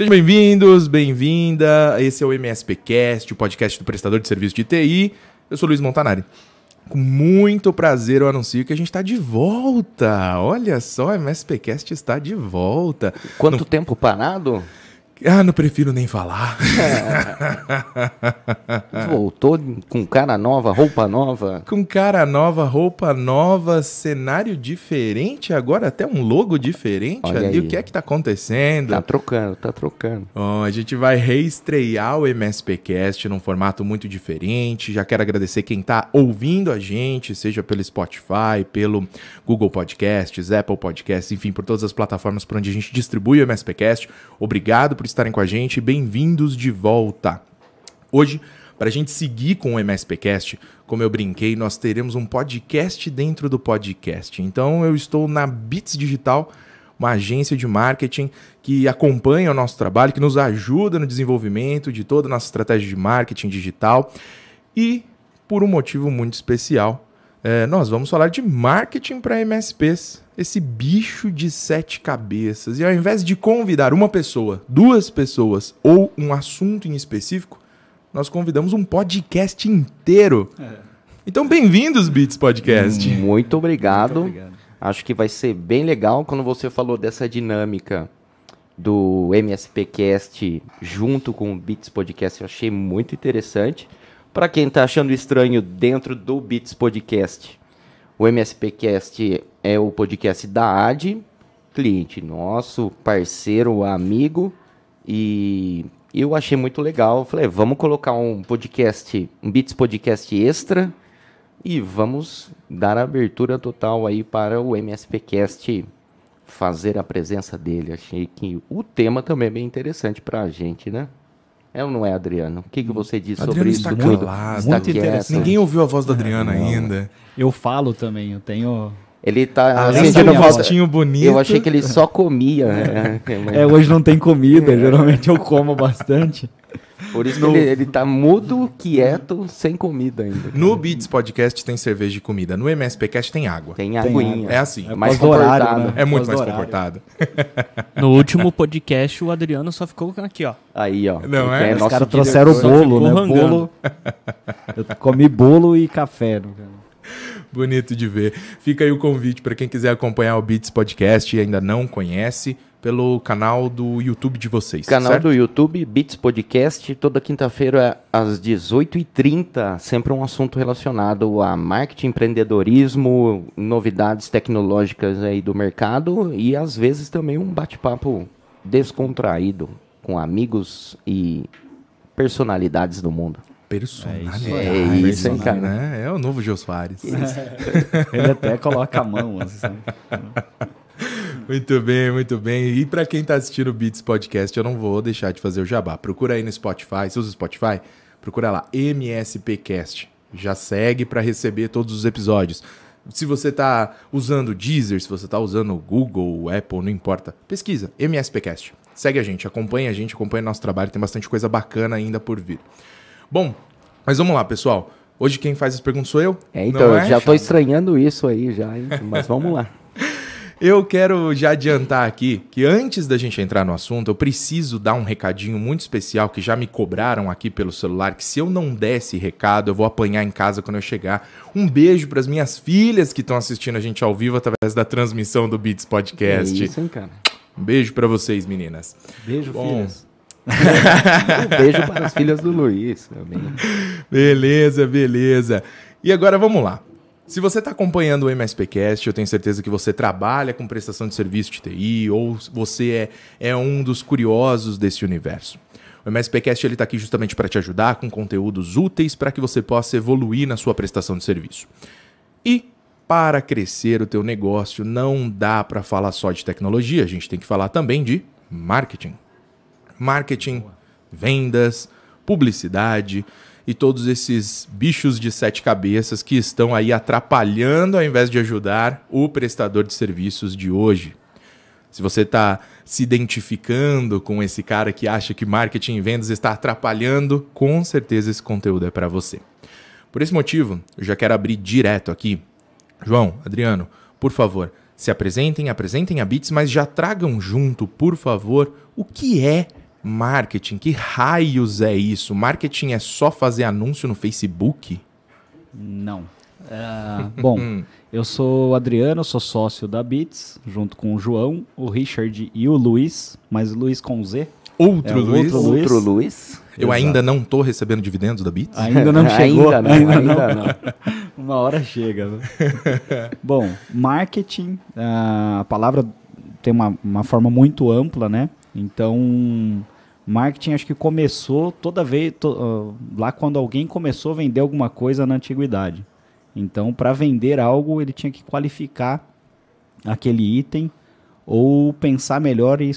Sejam bem-vindos, bem-vinda. Esse é o MSPcast, o podcast do prestador de serviço de TI. Eu sou Luiz Montanari. Com muito prazer eu anuncio que a gente está de volta. Olha só, o MSPcast está de volta. Quanto no... tempo parado? Ah, não prefiro nem falar. É. Voltou com cara nova, roupa nova. Com cara nova, roupa nova, cenário diferente, agora até um logo diferente Olha ali. Aí. O que é que tá acontecendo? Tá trocando, tá trocando. Oh, a gente vai reestrear o MSPcast num formato muito diferente. Já quero agradecer quem tá ouvindo a gente, seja pelo Spotify, pelo Google Podcasts, Apple Podcasts, enfim, por todas as plataformas por onde a gente distribui o MSPcast. Obrigado por estarem com a gente. Bem-vindos de volta. Hoje, para a gente seguir com o MSPcast, como eu brinquei, nós teremos um podcast dentro do podcast. Então, eu estou na Bits Digital, uma agência de marketing que acompanha o nosso trabalho, que nos ajuda no desenvolvimento de toda a nossa estratégia de marketing digital. E, por um motivo muito especial, é, nós vamos falar de marketing para MSPs, esse bicho de sete cabeças. E ao invés de convidar uma pessoa, duas pessoas ou um assunto em específico, nós convidamos um podcast inteiro. É. Então, bem-vindos, Beats Podcast. Muito obrigado. Muito obrigado. Acho que vai ser bem legal quando você falou dessa dinâmica do MSPcast junto com o Beats Podcast. Eu achei muito interessante. Para quem está achando estranho dentro do Beats Podcast, o MSPcast é o podcast da AD, cliente nosso, parceiro, amigo, e eu achei muito legal. Falei, vamos colocar um podcast, um Beats Podcast extra e vamos dar a abertura total aí para o MSPcast fazer a presença dele. Achei que o tema também é bem interessante para a gente, né? É ou não é, Adriano? O que, que você diz Adriano sobre está isso? Calado, muito interessante. Ninguém ouviu a voz do Adriano é, ainda. Eu falo também, eu tenho... Ele tá ah, sentindo um rostinho bonito. Eu achei que ele só comia. Né? é, hoje não tem comida, geralmente eu como bastante. Por isso no... que ele, ele tá mudo, quieto, sem comida ainda. No Beats Podcast tem cerveja de comida. No MSPcast tem água. Tem aguinha. É assim. É mais comportado. Né? É muito mais comportado. No último podcast, o Adriano só ficou aqui, ó. Aí, ó. Não é? Os caras trouxeram o bolo, né? Bolo. Eu comi bolo e café. Bonito de ver. Fica aí o convite para quem quiser acompanhar o Beats Podcast e ainda não conhece pelo canal do YouTube de vocês. Canal certo? do YouTube, Beats Podcast, toda quinta-feira às 18h30, sempre um assunto relacionado a marketing, empreendedorismo, novidades tecnológicas aí do mercado e às vezes também um bate-papo descontraído com amigos e personalidades do mundo. Personalidade. É isso, é hein, cara? Né? É o novo Jô Soares. Ele até coloca a mão. Assim. Muito bem, muito bem. E para quem está assistindo o Beats Podcast, eu não vou deixar de fazer o jabá. Procura aí no Spotify, se usa Spotify, procura lá MSPcast. Já segue para receber todos os episódios. Se você está usando Deezer, se você está usando Google, Apple, não importa, pesquisa MSPcast. Segue a gente, acompanha a gente, acompanha nosso trabalho, tem bastante coisa bacana ainda por vir. Bom, mas vamos lá, pessoal. Hoje quem faz as perguntas sou eu. É, então, é? já estou estranhando isso aí já, hein? mas vamos lá. Eu quero já adiantar aqui que antes da gente entrar no assunto, eu preciso dar um recadinho muito especial que já me cobraram aqui pelo celular, que se eu não desse recado, eu vou apanhar em casa quando eu chegar. Um beijo para as minhas filhas que estão assistindo a gente ao vivo através da transmissão do Beats Podcast. É isso, hein, cara? Um beijo para vocês, meninas. Beijo, Bom, filhas. um beijo para as filhas do Luiz também. Beleza, beleza. E agora vamos lá. Se você está acompanhando o MSPcast, eu tenho certeza que você trabalha com prestação de serviço de TI ou você é, é um dos curiosos desse universo. O MSPcast está aqui justamente para te ajudar com conteúdos úteis para que você possa evoluir na sua prestação de serviço. E para crescer o teu negócio, não dá para falar só de tecnologia, a gente tem que falar também de marketing. Marketing, vendas, publicidade, e todos esses bichos de sete cabeças que estão aí atrapalhando ao invés de ajudar o prestador de serviços de hoje. Se você está se identificando com esse cara que acha que marketing e vendas está atrapalhando, com certeza esse conteúdo é para você. Por esse motivo, eu já quero abrir direto aqui. João, Adriano, por favor, se apresentem, apresentem a Bits, mas já tragam junto, por favor, o que é marketing. Que raios é isso? Marketing é só fazer anúncio no Facebook? Não. Uh, bom, eu sou o Adriano, sou sócio da Bits, junto com o João, o Richard e o Luiz, mas o Luiz com Z. Outro é, Luiz? Outro Luiz. Outro Luiz. Eu Exato. ainda não estou recebendo dividendos da Bits? Ainda não chegou. ainda não, ainda, ainda não. Uma hora chega. Né? Bom, marketing, a palavra tem uma, uma forma muito ampla, né? Então, marketing acho que começou toda vez, to, uh, lá quando alguém começou a vender alguma coisa na antiguidade. Então, para vender algo, ele tinha que qualificar aquele item ou pensar melhor e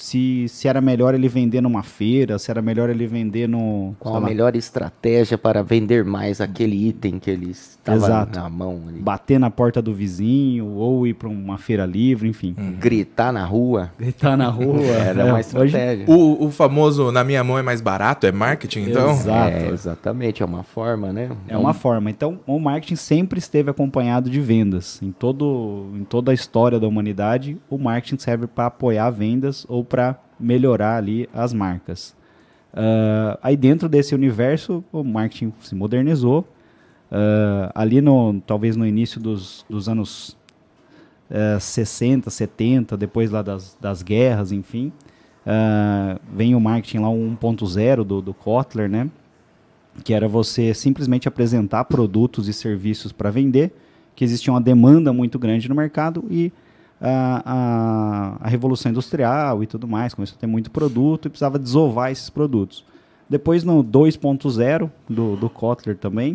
se, se era melhor ele vender numa feira, se era melhor ele vender no. Qual a lá. melhor estratégia para vender mais aquele item que ele estava na mão? Ali. Bater na porta do vizinho, ou ir para uma feira livre, enfim. Hum. Gritar na rua. Gritar na rua. era é, uma estratégia. Hoje... O, o, famoso na minha mão é mais barato, é marketing, então? Exato. É, exatamente, é uma forma, né? É uma forma. Então, o marketing sempre esteve acompanhado de vendas. Em, todo, em toda a história da humanidade, o marketing serve para apoiar vendas ou para melhorar ali as marcas. Uh, aí dentro desse universo, o marketing se modernizou. Uh, ali no, talvez no início dos, dos anos uh, 60, 70, depois lá das, das guerras, enfim, uh, vem o marketing lá 1.0 do, do Kotler, né? Que era você simplesmente apresentar produtos e serviços para vender, que existia uma demanda muito grande no mercado e a, a, a, Revolução Industrial e tudo mais, começou a ter muito produto e precisava desovar esses produtos. Depois, no 2.0 do, do Kotler também,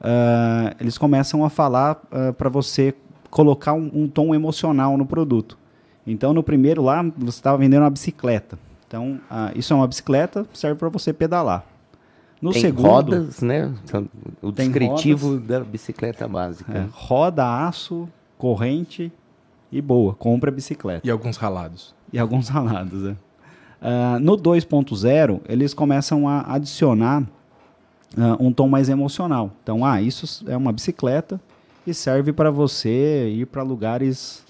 uh, eles começam a falar uh, para você colocar um, um, tom emocional no produto. Então, no primeiro lá, você estava vendendo uma bicicleta. Então, uh, isso é uma bicicleta, serve para você pedalar. No tem segundo, rodas, né? O descritivo rodas, da bicicleta básica. É, roda, aço, corrente e boa, compra a bicicleta. E alguns ralados. E alguns ralados, é. Uh, no 2.0, eles começam a adicionar uh, um tom mais emocional. Então, ah, isso é uma bicicleta e serve para você ir para lugares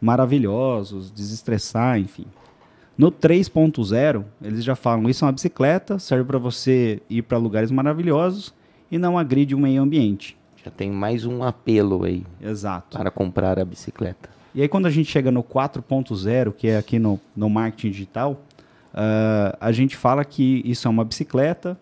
maravilhosos, desestressar, enfim. No 3.0, eles já falam, isso é uma bicicleta, serve para você ir para lugares maravilhosos e não agride o meio ambiente. Já tem mais um apelo aí. Exato. Para comprar a bicicleta. E aí quando a gente chega no 4.0, que é aqui no, no marketing digital, uh, a gente fala que isso é uma bicicleta,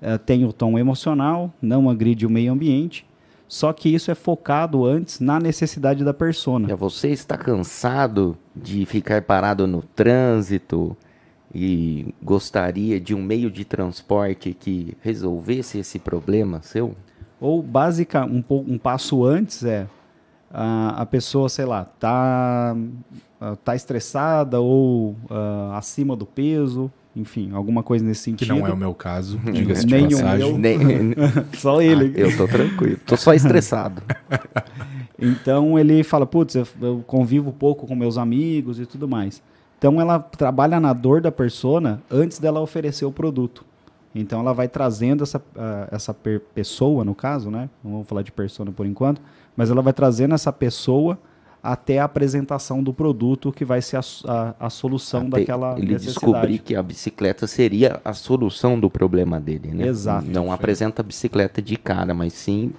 uh, tem o tom emocional, não agride o meio ambiente, só que isso é focado antes na necessidade da persona. Você está cansado de ficar parado no trânsito e gostaria de um meio de transporte que resolvesse esse problema seu? Ou básica, um, um passo antes é a, a pessoa, sei lá, tá, ah, tá estressada ou uh, acima do peso, enfim, alguma coisa nesse sentido. Que não é o meu caso, diga-se de Nem passagem. O meu. Nem... só ele. Ah, eu tô tranquilo, tô só estressado. então ele fala, putz, eu, eu convivo pouco com meus amigos e tudo mais. Então ela trabalha na dor da persona antes dela oferecer o produto. Então ela vai trazendo essa, uh, essa pessoa, no caso, né? Não vamos falar de persona por enquanto, mas ela vai trazendo essa pessoa até a apresentação do produto que vai ser a, a, a solução até daquela ele descobrir que a bicicleta seria a solução do problema dele, né? Exato. Não apresenta a bicicleta de cara, mas sim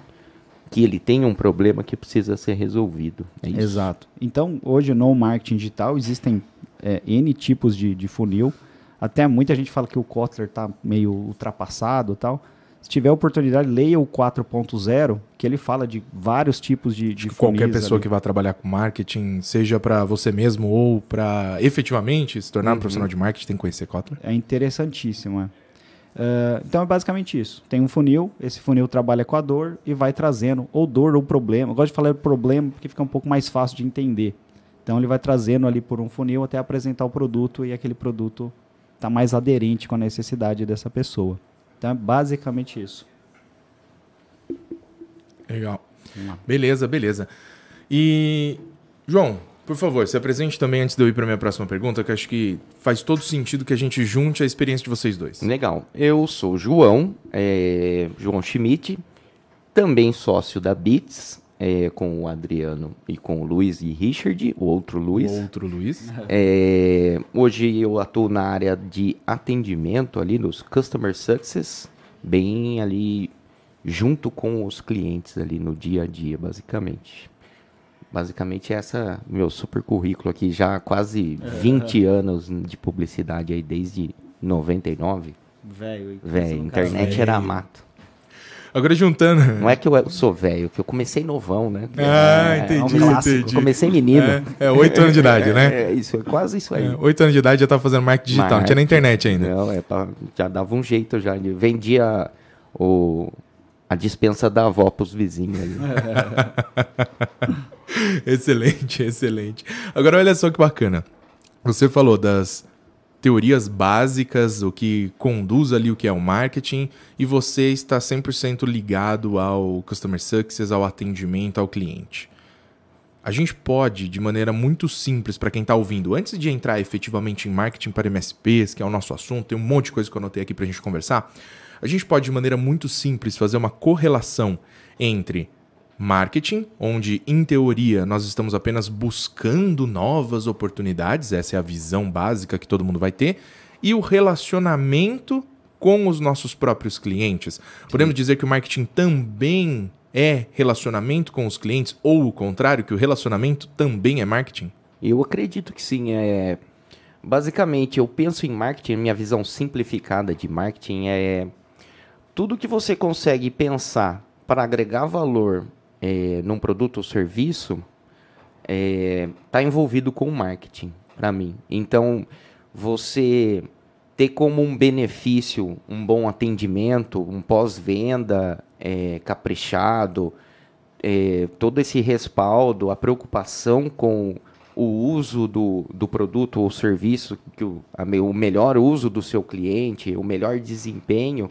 que ele tem um problema que precisa ser resolvido. É Exato. Então, hoje no marketing digital existem é, N tipos de, de funil. Até muita gente fala que o Kotler está meio ultrapassado tal se tiver oportunidade, leia o 4.0, que ele fala de vários tipos de, de Qualquer pessoa ali. que vá trabalhar com marketing, seja para você mesmo ou para efetivamente se tornar uhum. um profissional de marketing, tem que conhecer Kotler. É interessantíssimo. É. Uh, então é basicamente isso. Tem um funil, esse funil trabalha com a dor e vai trazendo ou dor ou problema. Eu gosto de falar problema porque fica um pouco mais fácil de entender. Então ele vai trazendo ali por um funil até apresentar o produto e aquele produto está mais aderente com a necessidade dessa pessoa. Então é basicamente isso. Legal. Beleza, beleza. E, João, por favor, se apresente também antes de eu ir para minha próxima pergunta, que acho que faz todo sentido que a gente junte a experiência de vocês dois. Legal. Eu sou João, é, João Schmidt, também sócio da Bits. É, com o Adriano e com o Luiz e Richard, o outro Luiz. O outro Luiz. É, hoje eu atuo na área de atendimento ali nos Customer Success, bem ali junto com os clientes ali no dia a dia, basicamente. Basicamente essa meu super currículo aqui já há quase 20 anos de publicidade aí desde 99. Velho, Velho, internet era mato. Agora juntando. Não é que eu sou velho, que eu comecei novão, né? Ah, é, entendi, é um entendi. Comecei menino. É, oito anos de idade, né? É, isso, é quase isso aí. É, Oito anos de idade já tava fazendo marketing digital, não tinha na internet ainda. Não, é pra, já dava um jeito já. Vendia o, a dispensa da avó pros vizinhos ali. excelente, excelente. Agora olha só que bacana. Você falou das teorias básicas, o que conduz ali o que é o marketing, e você está 100% ligado ao customer success, ao atendimento ao cliente. A gente pode, de maneira muito simples para quem está ouvindo, antes de entrar efetivamente em marketing para MSPs, que é o nosso assunto, tem um monte de coisa que eu anotei aqui para a gente conversar. A gente pode, de maneira muito simples, fazer uma correlação entre marketing, onde em teoria nós estamos apenas buscando novas oportunidades, essa é a visão básica que todo mundo vai ter, e o relacionamento com os nossos próprios clientes. Sim. Podemos dizer que o marketing também é relacionamento com os clientes, ou o contrário, que o relacionamento também é marketing? Eu acredito que sim. É... Basicamente, eu penso em marketing, minha visão simplificada de marketing é tudo que você consegue pensar para agregar valor é, num produto ou serviço está é, tá envolvido com marketing, para mim. Então, você ter como um benefício um bom atendimento, um pós-venda é, caprichado, é, todo esse respaldo, a preocupação com o uso do, do produto ou serviço, que o, a, o melhor uso do seu cliente, o melhor desempenho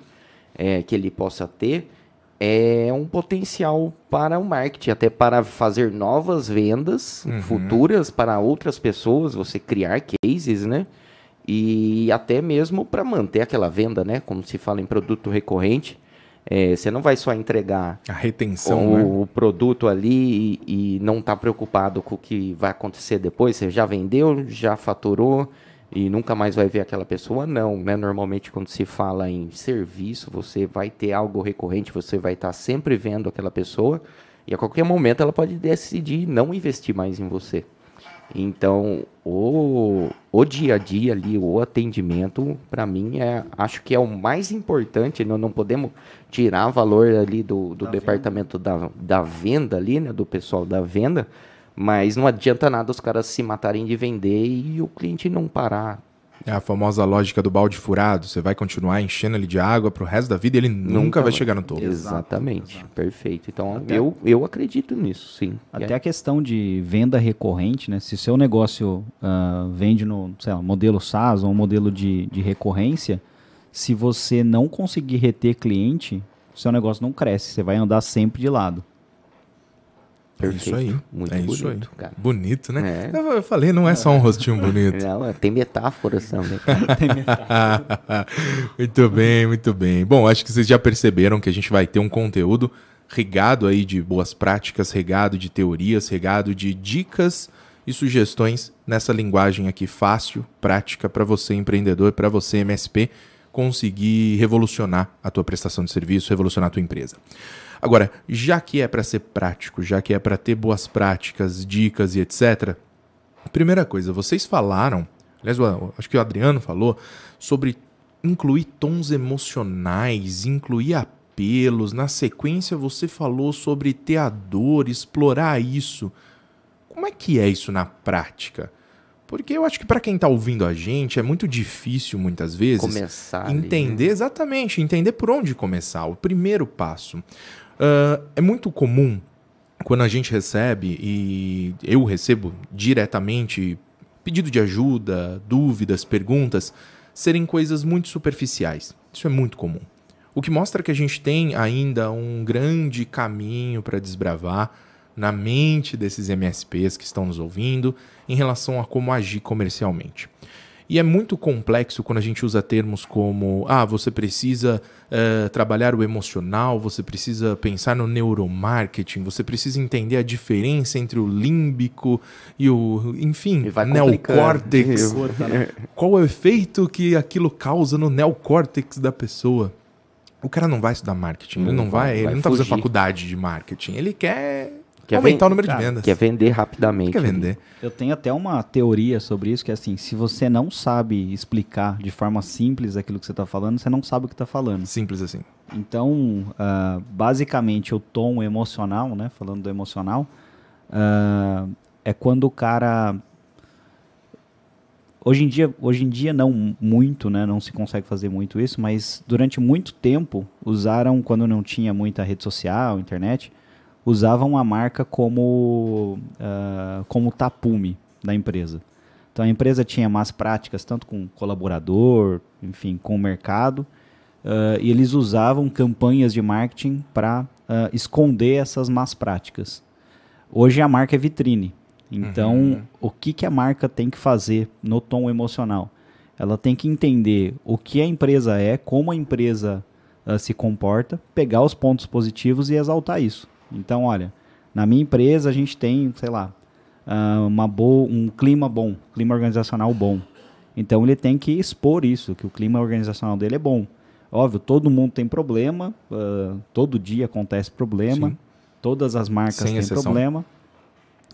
é, que ele possa ter, é um potencial para o marketing, até para fazer novas vendas uhum. futuras para outras pessoas, você criar cases, né? E até mesmo para manter aquela venda, né? Como se fala em produto recorrente. É, você não vai só entregar a retenção, né? o produto ali e, e não estar tá preocupado com o que vai acontecer depois. Você já vendeu, já faturou, e nunca mais vai ver aquela pessoa, não, né? Normalmente quando se fala em serviço, você vai ter algo recorrente, você vai estar sempre vendo aquela pessoa e a qualquer momento ela pode decidir não investir mais em você. Então, o, o dia a dia ali, o atendimento, para mim, é, acho que é o mais importante. Não, não podemos tirar valor ali do, do da departamento venda. Da, da venda ali, né? Do pessoal da venda, mas não adianta nada os caras se matarem de vender e o cliente não parar. É a famosa lógica do balde furado. Você vai continuar enchendo ele de água pro resto da vida e ele nunca, nunca vai, chegar no topo. Exatamente, Exato. perfeito. Então Até eu, eu acredito nisso, sim. Até é. a questão de venda recorrente, né? Se o seu negócio uh, vende no sei lá, modelo SaaS ou modelo de, de recorrência, se você não conseguir reter cliente, seu negócio não cresce. Você vai andar sempre de lado. Perfeito. É isso aí. Muito é bonito, isso aí. Cara. Bonito, né? É. Eu falei, não é só um rostinho bonito. Não, tem metáforas também. tem metáforas. muito bem, muito bem. Bom, acho que vocês já perceberam que a gente vai ter um conteúdo regado aí de boas práticas, regado de teorias, regado de dicas e sugestões nessa linguagem aqui fácil, prática para você empreendedor, para você MSP conseguir revolucionar a tua prestação de serviço, revolucionar a tua empresa. Agora, já que é para ser prático, já que é para ter boas práticas, dicas e etc. Primeira coisa, vocês falaram, aliás, acho que o Adriano falou sobre incluir tons emocionais, incluir apelos. Na sequência, você falou sobre ter a dor, explorar isso. Como é que é isso na prática? Porque eu acho que para quem está ouvindo a gente é muito difícil muitas vezes começar entender ali, né? exatamente, entender por onde começar, o primeiro passo. Uh, é muito comum quando a gente recebe, e eu recebo diretamente pedido de ajuda, dúvidas, perguntas, serem coisas muito superficiais. Isso é muito comum. O que mostra que a gente tem ainda um grande caminho para desbravar na mente desses MSPs que estão nos ouvindo em relação a como agir comercialmente. E é muito complexo quando a gente usa termos como: ah, você precisa uh, trabalhar o emocional, você precisa pensar no neuromarketing, você precisa entender a diferença entre o límbico e o, enfim, neocórtex. Qual é o efeito que aquilo causa no neocórtex da pessoa? O cara não vai estudar marketing, ele não vai, vai ele não está fazendo faculdade de marketing, ele quer Quer aumentar o número de vendas. Quer vender rapidamente. Quer vender. Eu tenho até uma teoria sobre isso, que é assim, se você não sabe explicar de forma simples aquilo que você está falando, você não sabe o que está falando. Simples assim. Então, uh, basicamente, o tom emocional, né, falando do emocional, uh, é quando o cara... Hoje em dia, hoje em dia não muito, né, não se consegue fazer muito isso, mas durante muito tempo usaram, quando não tinha muita rede social, internet, usavam a marca como, uh, como tapume da empresa. Então a empresa tinha más práticas, tanto com o colaborador, enfim, com o mercado, uh, e eles usavam campanhas de marketing para uh, esconder essas más práticas. Hoje a marca é vitrine. Então, uhum. o que, que a marca tem que fazer no tom emocional? Ela tem que entender o que a empresa é, como a empresa uh, se comporta, pegar os pontos positivos e exaltar isso. Então, olha, na minha empresa a gente tem, sei lá, ah, uma boa, um clima bom, clima organizacional bom. Então ele tem que expor isso, que o clima organizacional dele é bom. Óbvio, todo mundo tem problema, uh, todo dia acontece problema, Sim. todas as marcas Sem têm exceção. problema.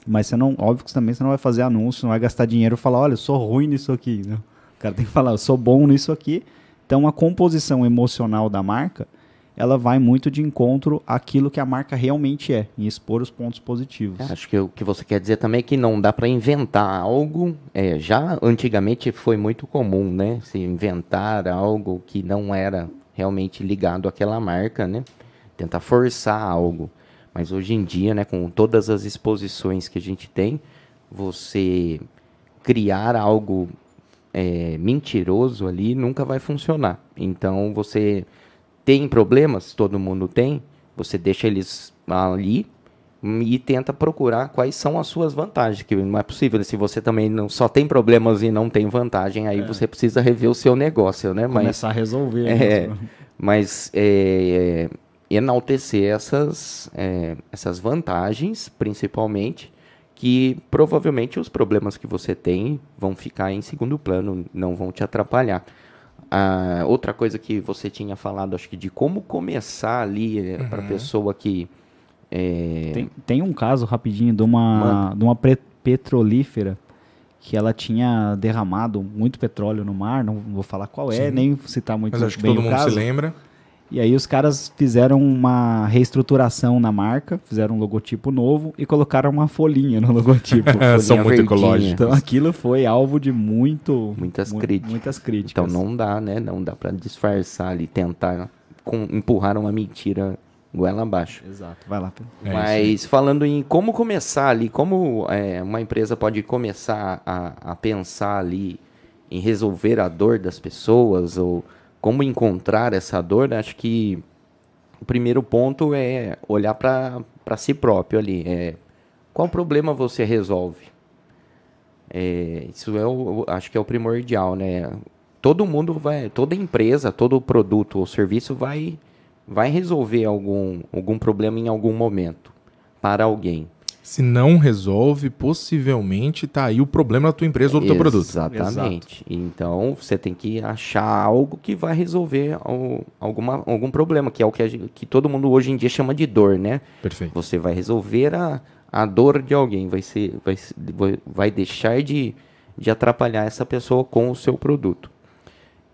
Mas você não, óbvio que também você não vai fazer anúncio, não vai gastar dinheiro e falar, olha, eu sou ruim nisso aqui. Né? O cara tem que falar, eu sou bom nisso aqui. Então a composição emocional da marca ela vai muito de encontro àquilo que a marca realmente é, em expor os pontos positivos. É, acho que o que você quer dizer também é que não dá para inventar algo. É, já antigamente foi muito comum, né? Se inventar algo que não era realmente ligado àquela marca, né? Tentar forçar algo. Mas hoje em dia, né, com todas as exposições que a gente tem, você criar algo é, mentiroso ali nunca vai funcionar. Então você tem problemas, todo mundo tem, você deixa eles ali e tenta procurar quais são as suas vantagens, que não é possível. Se você também não só tem problemas e não tem vantagem, aí é. você precisa rever o seu negócio, né? Começar mas, a resolver. É, mas é, é, enaltecer essas, é, essas vantagens, principalmente, que provavelmente os problemas que você tem vão ficar em segundo plano, não vão te atrapalhar. Ah, outra coisa que você tinha falado, acho que de como começar ali eh, uhum. para a pessoa que. É... Tem, tem um caso rapidinho de uma, de uma petrolífera que ela tinha derramado muito petróleo no mar, não vou falar qual é, Sim. nem citar muito Mas acho que todo mundo caso. se lembra. E aí os caras fizeram uma reestruturação na marca, fizeram um logotipo novo e colocaram uma folhinha no logotipo. São muito ecológicos. Então aquilo foi alvo de muito muitas mu críticas. Muitas críticas. Então não dá, né? Não dá para disfarçar ali, tentar com, empurrar uma mentira goela abaixo. Exato. Vai lá. É Mas falando em como começar ali, como é, uma empresa pode começar a, a pensar ali em resolver a dor das pessoas ou como encontrar essa dor, né? acho que o primeiro ponto é olhar para si próprio ali. É, qual problema você resolve? É, isso é o, acho que é o primordial, né? Todo mundo vai, toda empresa, todo produto ou serviço vai, vai resolver algum, algum problema em algum momento para alguém. Se não resolve, possivelmente tá aí o problema da tua empresa ou do teu produto. Exatamente. Então, você tem que achar algo que vai resolver alguma, algum problema, que é o que, gente, que todo mundo hoje em dia chama de dor, né? Perfeito. Você vai resolver a, a dor de alguém, vai, ser, vai, vai deixar de, de atrapalhar essa pessoa com o seu produto.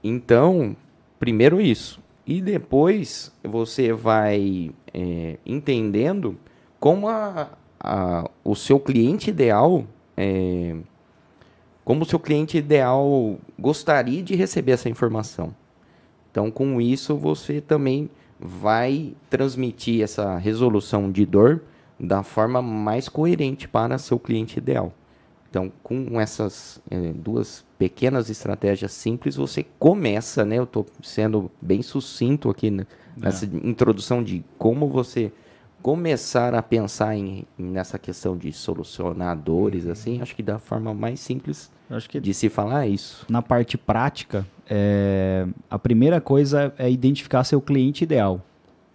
Então, primeiro isso. E depois você vai é, entendendo como a, a, o seu cliente ideal, é, como o seu cliente ideal gostaria de receber essa informação. Então, com isso, você também vai transmitir essa resolução de dor da forma mais coerente para seu cliente ideal. Então, com essas é, duas pequenas estratégias simples, você começa, né? Eu estou sendo bem sucinto aqui nessa é. introdução de como você começar a pensar em, nessa questão de solucionadores, assim, acho que da forma mais simples acho que de se falar é isso. Na parte prática, é, a primeira coisa é identificar seu cliente ideal.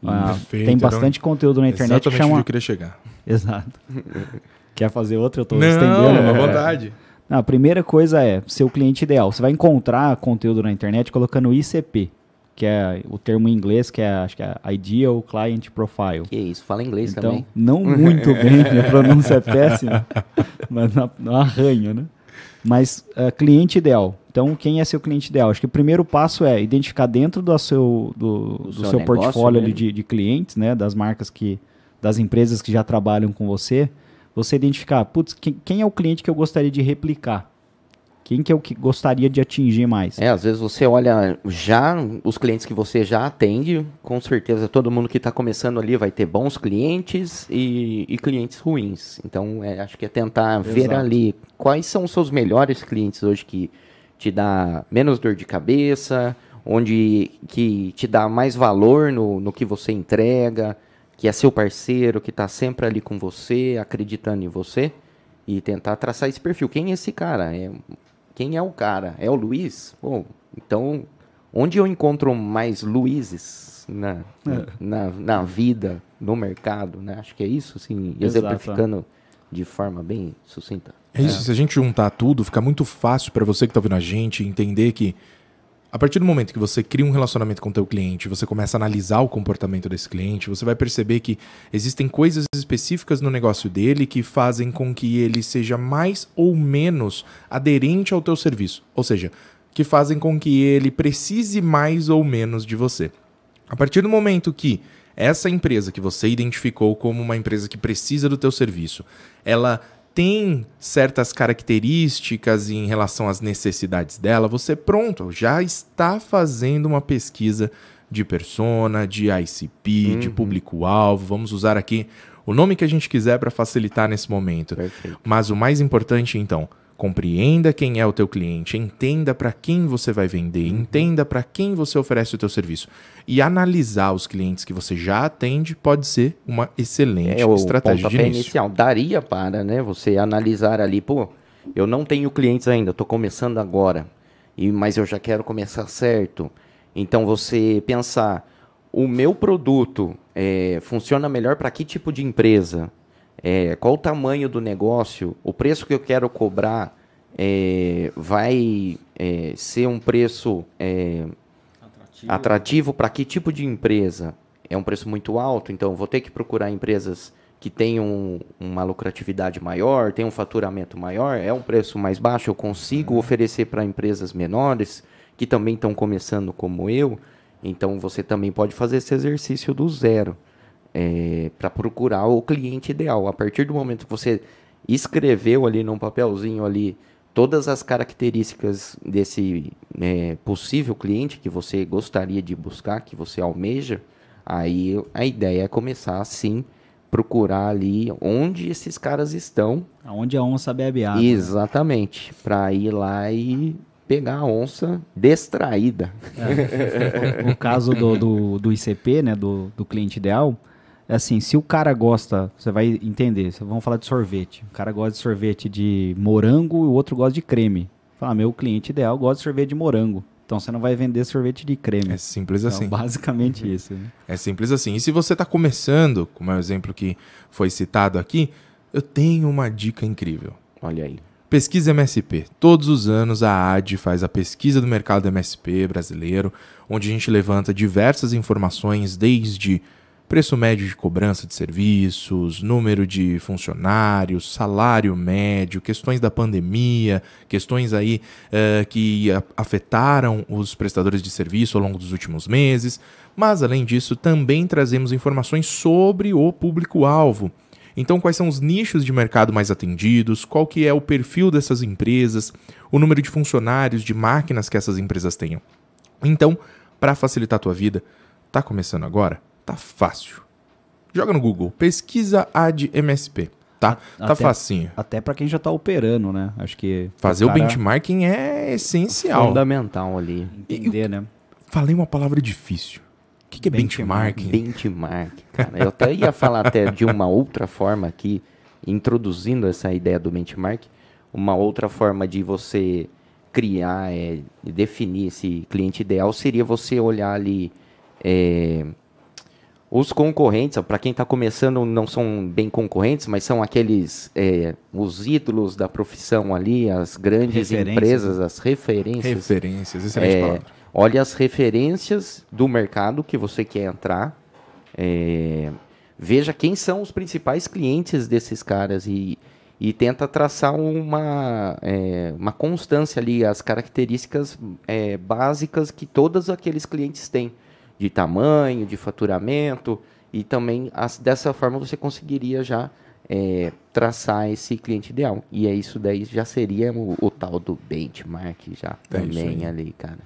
Ah, Perfeito, tem bastante conteúdo na internet Exatamente que chama. onde eu queria chegar. Exato. Quer fazer outra? Eu tô Não, estendendo. à né? vontade. Não, a primeira coisa é seu cliente ideal. Você vai encontrar conteúdo na internet colocando ICP, que é o termo em inglês, que é acho que é Ideal Client Profile. Que isso, fala inglês Então, também. não muito bem, minha pronúncia é péssima, mas não, não arranho, né? Mas uh, cliente ideal. Então, quem é seu cliente ideal? Acho que o primeiro passo é identificar dentro do seu, do, do seu seu, portfólio de, de clientes, né? Das marcas que. das empresas que já trabalham com você, você identificar, putz, quem, quem é o cliente que eu gostaria de replicar? Quem que eu que gostaria de atingir mais? É, às vezes você olha já os clientes que você já atende, com certeza todo mundo que está começando ali vai ter bons clientes e, e clientes ruins. Então, é, acho que é tentar ver Exato. ali quais são os seus melhores clientes hoje que te dá menos dor de cabeça, onde que te dá mais valor no, no que você entrega, que é seu parceiro, que está sempre ali com você, acreditando em você, e tentar traçar esse perfil. Quem é esse cara? É, quem é o cara? É o Luiz? Bom, então, onde eu encontro mais Luizes na, na, na vida, no mercado, né? Acho que é isso, assim, Exato. exemplificando de forma bem sucinta. É isso, se a gente juntar tudo, fica muito fácil para você que tá ouvindo a gente entender que a partir do momento que você cria um relacionamento com o teu cliente, você começa a analisar o comportamento desse cliente, você vai perceber que existem coisas específicas no negócio dele que fazem com que ele seja mais ou menos aderente ao teu serviço, ou seja, que fazem com que ele precise mais ou menos de você. A partir do momento que essa empresa que você identificou como uma empresa que precisa do teu serviço, ela tem certas características em relação às necessidades dela, você pronto, já está fazendo uma pesquisa de persona, de ICP, de público-alvo. Vamos usar aqui o nome que a gente quiser para facilitar nesse momento. Perfeito. Mas o mais importante, então, compreenda quem é o teu cliente, entenda para quem você vai vender, entenda para quem você oferece o teu serviço e analisar os clientes que você já atende pode ser uma excelente É estratégia de início. inicial. Daria para, né, você analisar ali, pô, eu não tenho clientes ainda, estou começando agora, e mas eu já quero começar certo. Então você pensar, o meu produto é, funciona melhor para que tipo de empresa? É, qual o tamanho do negócio? O preço que eu quero cobrar é, vai é, ser um preço é, atrativo para que tipo de empresa? É um preço muito alto, então vou ter que procurar empresas que tenham uma lucratividade maior, tenham um faturamento maior, é um preço mais baixo, eu consigo oferecer para empresas menores que também estão começando como eu. Então você também pode fazer esse exercício do zero para procurar o cliente ideal. A partir do momento que você escreveu ali num papelzinho ali todas as características desse é, possível cliente que você gostaria de buscar, que você almeja, aí a ideia é começar assim procurar ali onde esses caras estão. Aonde a onça bebe água. né? Exatamente, para ir lá e pegar a onça distraída. o caso do, do, do ICP, né, do, do cliente ideal, é assim, se o cara gosta, você vai entender, vamos falar de sorvete. O cara gosta de sorvete de morango e o outro gosta de creme. Fala, meu cliente ideal gosta de sorvete de morango. Então você não vai vender sorvete de creme. É simples Então, assim. basicamente isso. Né? É simples assim. E se você está começando, como é o exemplo que foi citado aqui, eu tenho uma dica incrível. Olha aí. Pesquisa MSP. Todos os anos a AD faz a pesquisa do mercado MSP brasileiro, onde a gente levanta diversas informações, desde preço médio de cobrança de serviços, número de funcionários, salário médio, questões da pandemia, questões aí eh, que afetaram os prestadores de serviço ao longo dos últimos meses. Mas, além disso, também trazemos informações sobre o público-alvo. Então, quais são os nichos de mercado mais atendidos? Qual que é o perfil dessas empresas? O número de funcionários, de máquinas que essas empresas tenham? Então, para facilitar a tua vida, tá começando agora? Tá fácil. Joga no Google, pesquisa AD MSP, tá? Tá Até- facinho. Até para quem já está operando, né? Acho que Fazer o cara benchmarking é essencial. Fundamental ali. entender, né? Falei uma palavra difícil, que, que é benchmark? Benchmark, cara. Eu até ia falar até de uma outra forma aqui, introduzindo essa ideia do benchmark, uma outra forma de você criar, é, definir esse cliente ideal seria você olhar ali é, os concorrentes, para quem está começando, não são bem concorrentes, mas são aqueles, é, os ídolos da profissão ali, as grandes empresas, as referências. Referências, excelente é, palavra. Olhe as referências do mercado que você quer entrar. É, veja quem são os principais clientes desses caras e, e tenta traçar uma, é, uma constância ali, as características é, básicas que todos aqueles clientes têm, de tamanho, de faturamento, e também as, dessa forma você conseguiria já é, traçar esse cliente ideal. E é isso daí já seria o, o tal do benchmark já é também ali, cara.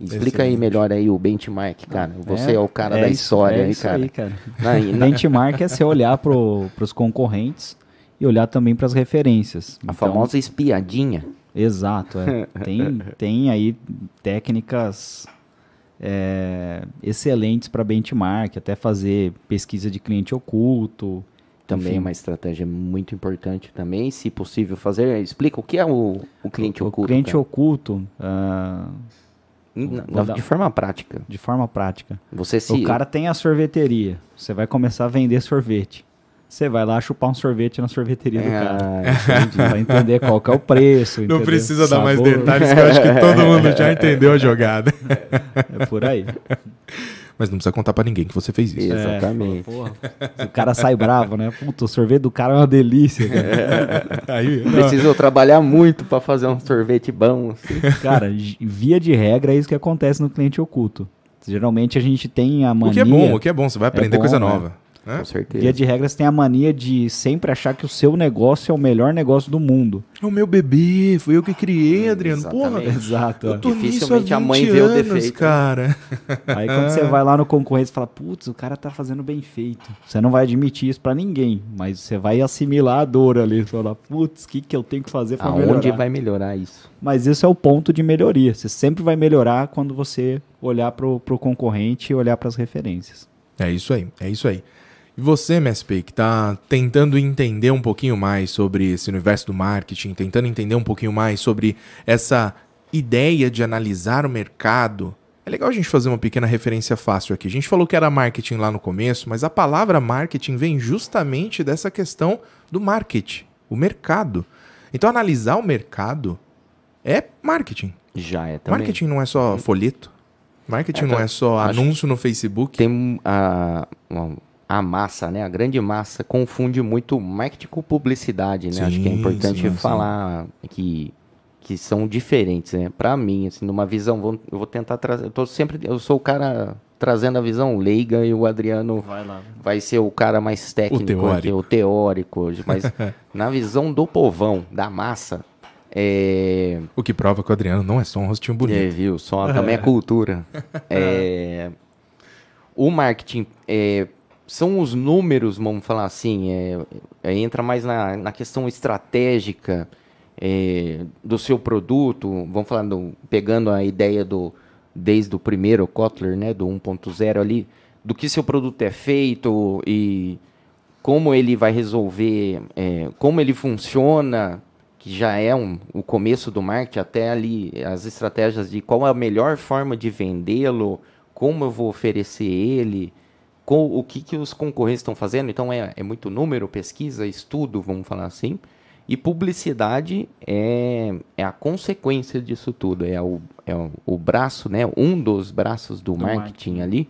Explica Excelente. aí melhor aí o benchmark, cara. Você é, é o cara é da história é aí, cara. Aí, cara. Na, na... Benchmark é você olhar para os concorrentes e olhar também para as referências. A então, famosa espiadinha. Exato, é. tem, tem aí técnicas é, excelentes para benchmark, até fazer pesquisa de cliente oculto. Também enfim. uma estratégia muito importante também, se possível fazer. Explica o que é o, o cliente o, oculto. O cliente cara? oculto. Uh, de forma prática. De forma prática. Você se... O cara tem a sorveteria. Você vai começar a vender sorvete. Você vai lá chupar um sorvete na sorveteria do cara. Vai entender qual que é o preço. Não entendeu? precisa dar mais detalhes, que eu acho que todo mundo já entendeu a jogada. É por aí. Mas não precisa contar para ninguém que você fez isso. É, Exatamente. Porra, o cara sai bravo, né? Puta, o sorvete do cara é uma delícia. Cara. Aí, Precisou trabalhar muito para fazer um sorvete bom. Assim. Cara, via de regra é isso que acontece no cliente oculto. Geralmente a gente tem a mania... O que é bom, o que é bom, você vai aprender é bom, coisa nova. Né? Com certeza. Via de regras tem a mania de sempre achar que o seu negócio é o melhor negócio do mundo. É o meu bebê, fui eu que criei, Adriano. Exatamente. Porra, exato. Eu tô Dificilmente a mãe vê o defeito. cara. Aí quando você vai lá no concorrente e fala, putz, o cara tá fazendo bem feito. Você não vai admitir isso para ninguém, mas você vai assimilar a dor ali. Você fala, putz, o que, que eu tenho que fazer para melhorar? Aonde vai melhorar isso? Mas esse é o ponto de melhoria. Você sempre vai melhorar quando você olhar pro, pro concorrente e olhar para as referências. É isso aí, é isso aí. E você, MSP, que está tentando entender um pouquinho mais sobre esse universo do marketing, tentando entender um pouquinho mais sobre essa ideia de analisar o mercado, é legal a gente fazer uma pequena referência fácil aqui. A gente falou que era marketing lá no começo, mas a palavra marketing vem justamente dessa questão do marketing, o mercado. Então, analisar o mercado é marketing. Já é também. Marketing não é só folheto. Marketing é, não é só anúncio no Facebook. Tem a, a massa, né? A grande massa confunde muito marketing com publicidade, né? Sim, Acho que é importante sim, falar sim. que que são diferentes, né? Para mim, assim, numa visão, vou, eu vou tentar trazer, eu tô sempre, eu sou o cara trazendo a visão leiga e o Adriano vai, lá, vai ser o cara mais técnico, o teórico, aqui, o teórico hoje, mas na visão do povão, da massa, é... O que prova que o Adriano não é só um rostinho bonito. É, viu? Só também é cultura. é... O marketing é, são os números, vamos falar assim, é, é, entra mais na, na questão estratégica é, do seu produto, vamos falar, do, pegando a ideia do desde o primeiro Kotler, né, do 1.0 ali, do que seu produto é feito e como ele vai resolver, é, como ele funciona, que já é um, o começo do marketing, até ali as estratégias de qual é a melhor forma de vendê-lo, como eu vou oferecer ele, com o que, que os concorrentes estão fazendo. Então é, é muito número, pesquisa, estudo, vamos falar assim. E publicidade é, é a consequência disso tudo, é o, é o, o braço, né? um dos braços do, do marketing, marketing ali,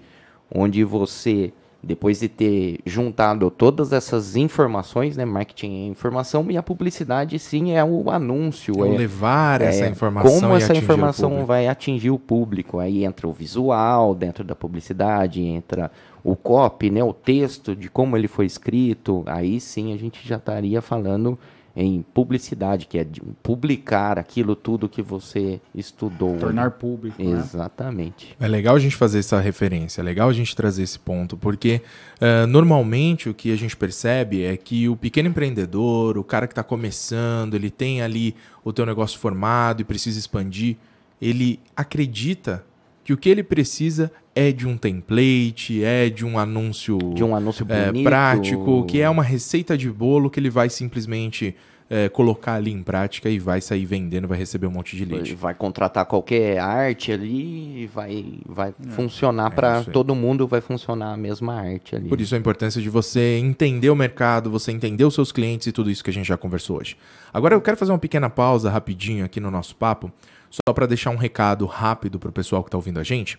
onde você depois de ter juntado todas essas informações, né, marketing é informação e a publicidade sim é o anúncio, é, é levar essa é, informação, como essa informação vai atingir o público. Aí entra o visual dentro da publicidade, entra o copy, né, o texto de como ele foi escrito. Aí sim a gente já estaria falando em publicidade, que é publicar aquilo tudo que você estudou. Tornar público. Né? Exatamente. Né? É legal a gente fazer essa referência, é legal a gente trazer esse ponto, porque uh, normalmente o que a gente percebe é que o pequeno empreendedor, o cara que está começando, ele tem ali o teu negócio formado e precisa expandir, ele acredita que o que ele precisa é de um template, é de um anúncio, de um anúncio é, prático, que é uma receita de bolo que ele vai simplesmente é, colocar ali em prática e vai sair vendendo, vai receber um monte de lead. Vai contratar qualquer arte ali e vai, vai É, funcionar para todo mundo, vai funcionar a mesma arte ali. Por isso a importância de você entender o mercado, você entender os seus clientes e tudo isso que a gente já conversou hoje. Agora eu quero fazer uma pequena pausa rapidinho aqui no nosso papo, só para deixar um recado rápido para o pessoal que está ouvindo a gente,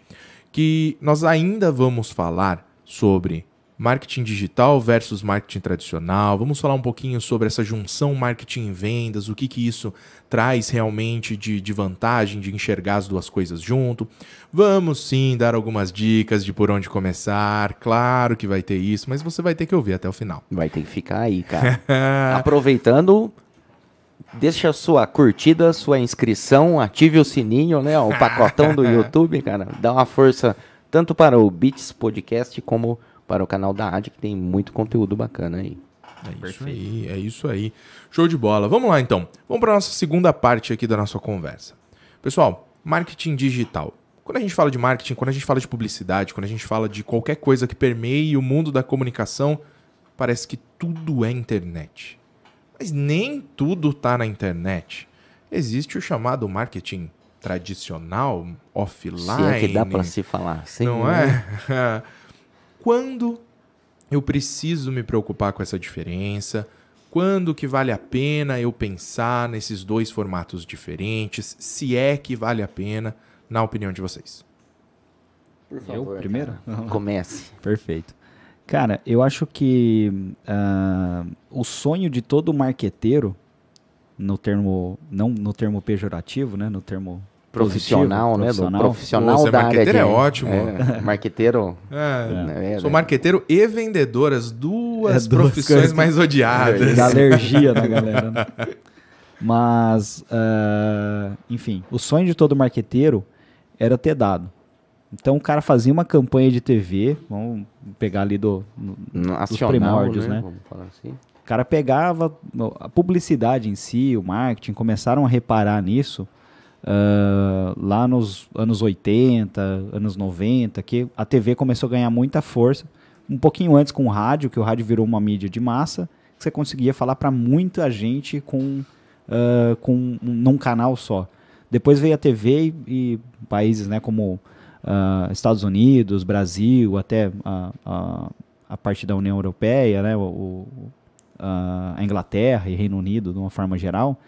que nós ainda vamos falar sobre marketing digital versus marketing tradicional. Vamos falar um pouquinho sobre essa junção marketing e vendas, o que, que isso traz realmente de, de vantagem de enxergar as duas coisas junto. Vamos sim dar algumas dicas de por onde começar. Claro que vai ter isso, mas você vai ter que ouvir até o final. Vai ter que ficar aí, cara. Aproveitando, deixa sua curtida, sua inscrição, ative o sininho, né? O pacotão do YouTube, cara. Dá uma força tanto para o Beats Podcast como para o canal da AD, que tem muito conteúdo bacana aí. É isso aí, é isso aí. Show de bola. Vamos lá então. Vamos para a nossa segunda parte aqui da nossa conversa. Pessoal, marketing digital. Quando a gente fala de marketing, quando a gente fala de publicidade, quando a gente fala de qualquer coisa que permeie o mundo da comunicação, parece que tudo é internet. Mas nem tudo está na internet. Existe o chamado marketing tradicional, offline. Se é que dá para se falar assim. Não né? é? Quando eu preciso me preocupar com essa diferença? Quando que vale a pena eu pensar nesses dois formatos diferentes? Se é que vale a pena, na opinião de vocês. Por Eu primeiro? Comece. Perfeito. Cara, eu acho que ah, o sonho de todo marqueteiro, no termo, não no termo pejorativo, né? No termo Profissional, positivo, né? profissional. Do profissional Pô, ser da área marqueteiro de... é ótimo. É, marqueteiro... É, É, Sou né? marqueteiro e vendedor, as duas É, duas profissões coisas. mais odiadas. da alergia da galera. Né? Mas, ah, enfim, o sonho de todo marqueteiro era ter dado. Então o cara fazia uma campanha de TV, vamos pegar ali do, no- Nacional, primórdios, né? né? Vamos falar assim. O cara pegava a publicidade em si, o marketing, começaram a reparar nisso ah, lá nos anos 80, anos 90, que a TV começou a ganhar muita força. Um pouquinho antes com o rádio, que o rádio virou uma mídia de massa, que você conseguia falar para muita gente com, ah, com um- num canal só. Depois veio a TV e, e países né, como ah, Estados Unidos, Brasil, até a, a, a parte da União Europeia, né, o, o- a Inglaterra e Reino Unido, de uma forma geral,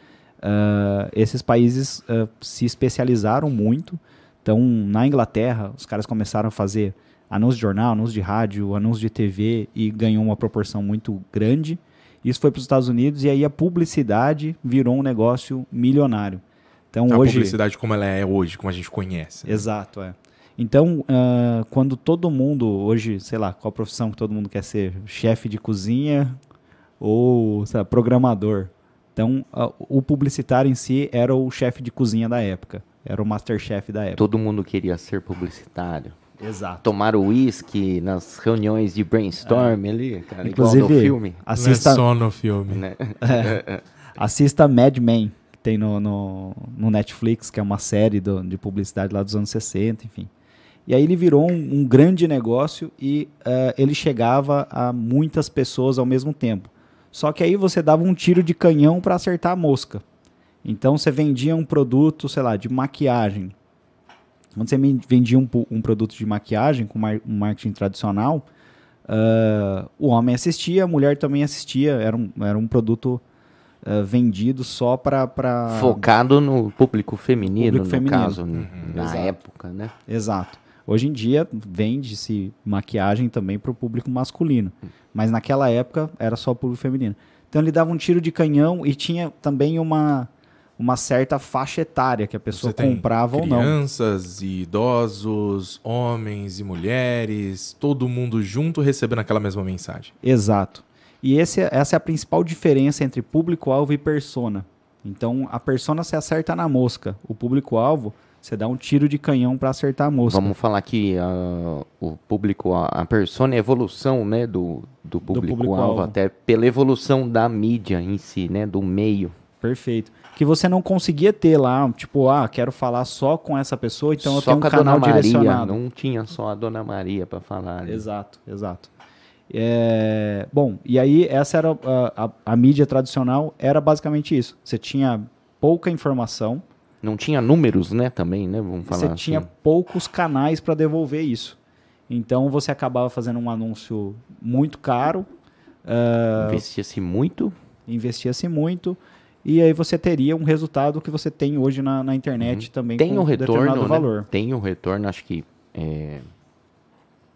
ah, esses países ah, se especializaram muito. Então, na Inglaterra, os caras começaram a fazer anúncio de jornal, anúncio de rádio, anúncio de TV e ganhou uma proporção muito grande. Isso foi para os Estados Unidos e aí a publicidade virou um negócio milionário. Então, A hoje, publicidade como ela é hoje, como a gente conhece. né? Exato, é. Então, ah, quando todo mundo, hoje, sei lá, qual profissão que todo mundo quer ser? Chefe de cozinha ou sei lá, programador. Então, ah, o publicitário em si era o chefe de cozinha da época. Era o masterchef da época. Todo mundo queria ser publicitário. Exato. Tomar uísque nas reuniões de brainstorm ali, cara, Inclusive, igual no filme. assista, Não é só no filme. Né? assista Mad Men, que tem no, no, no Netflix, que é uma série do- de publicidade lá dos anos 60, enfim. E aí ele virou um, um grande negócio e eh, ele chegava a muitas pessoas ao mesmo tempo. Só que aí você dava um tiro de canhão para acertar a mosca. Então você vendia um produto, sei lá, de maquiagem. Quando você vendia um, um produto de maquiagem com mar- um marketing tradicional, ah, o homem assistia, a mulher também assistia. Era um, era um produto ah, vendido só para. Focado no público feminino, Público no feminino. caso, n- na Exato. época, né? Exato. Hoje em dia vende-se maquiagem também para o público masculino, mas naquela época era só o público feminino. Então ele dava um tiro de canhão e tinha também uma, uma certa faixa etária que a pessoa comprava ou não. crianças e idosos, homens e mulheres, todo mundo junto recebendo aquela mesma mensagem. Exato. E esse, essa é a principal diferença entre público-alvo e persona. Então a persona você acerta na mosca, o público-alvo você dá um tiro de canhão para acertar a mosca. Vamos falar que ah, o público, a, a persona a evolução, né, do, do público-alvo, até pela evolução da mídia em si, né, do meio. Perfeito. Que você não conseguia ter lá, tipo, ah, quero falar só com essa pessoa, então eu Só tenho um canal Maria, direcionado. não tinha só a Dona Maria para falar. né? Exato, exato. É, bom, e aí essa era a, a- a mídia tradicional, era basicamente isso. Você tinha pouca informação, Não tinha números, né, também, né, vamos falar você assim. tinha poucos canais para devolver isso. Então você acabava fazendo um anúncio muito caro, ah, Investia-se muito, investia-se muito, e aí você teria um resultado que você tem hoje na, na internet também Uhum. tem com um retorno, né? valor. Tem um retorno, acho que é,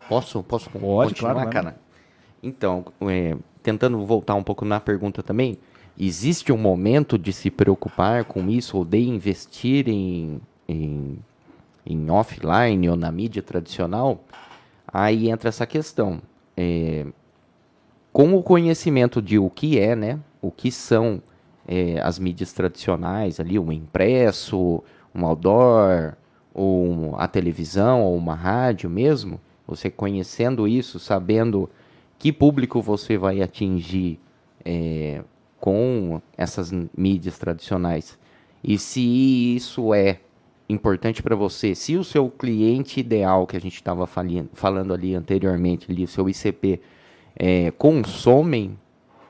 posso posso Pode, continuar, claro, cara? Então, é, tentando voltar um pouco na pergunta também, existe um momento de se preocupar com isso ou de investir em, em, em offline ou na mídia tradicional? Aí entra essa questão. É, com o conhecimento de o que é, né? O que são é, as mídias tradicionais ali, um impresso, um outdoor, ou a televisão, ou uma rádio mesmo, você conhecendo isso, sabendo que público você vai atingir é, com essas mídias tradicionais. E se isso é importante para você, se o seu cliente ideal que a gente estava falando ali anteriormente, ali, o seu ICP, é, consomem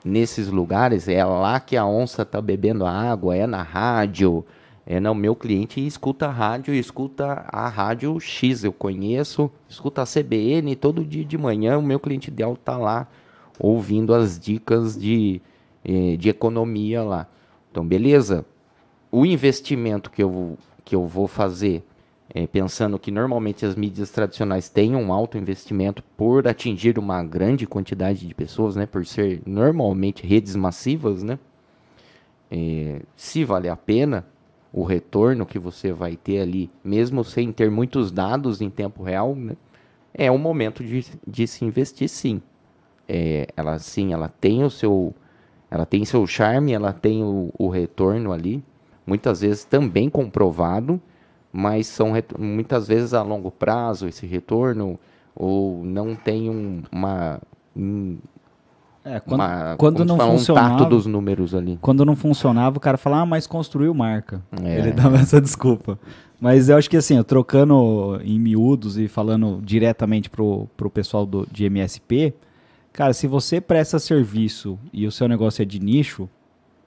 nesses lugares, é lá que a onça está bebendo água, é na rádio. É, não, meu cliente escuta a rádio, escuta a rádio X, eu conheço, escuta a CBN todo dia de manhã, o meu cliente ideal está lá ouvindo as dicas de, de economia lá. Então, beleza, o investimento que eu, que eu vou fazer, eh, pensando que normalmente as mídias tradicionais têm um alto investimento por atingir uma grande quantidade de pessoas, né, por ser normalmente redes massivas, né, eh, se vale a pena o retorno que você vai ter ali, mesmo sem ter muitos dados em tempo real, né, é o momento de, de se investir sim. É, ela sim, ela tem o seu, ela tem seu charme, ela tem o, o retorno ali, muitas vezes também comprovado, mas são muitas vezes a longo prazo esse retorno ou não tem um, uma, um- É, quando, uma quando não fala, um funcionava- tato dos números ali. quando não funcionava, o cara falava, ah, mas construiu marca. É. Ele dava essa desculpa. Mas eu acho que assim, trocando em miúdos e falando diretamente pro, pro pessoal do, de MSP, cara, se você presta serviço e o seu negócio é de nicho,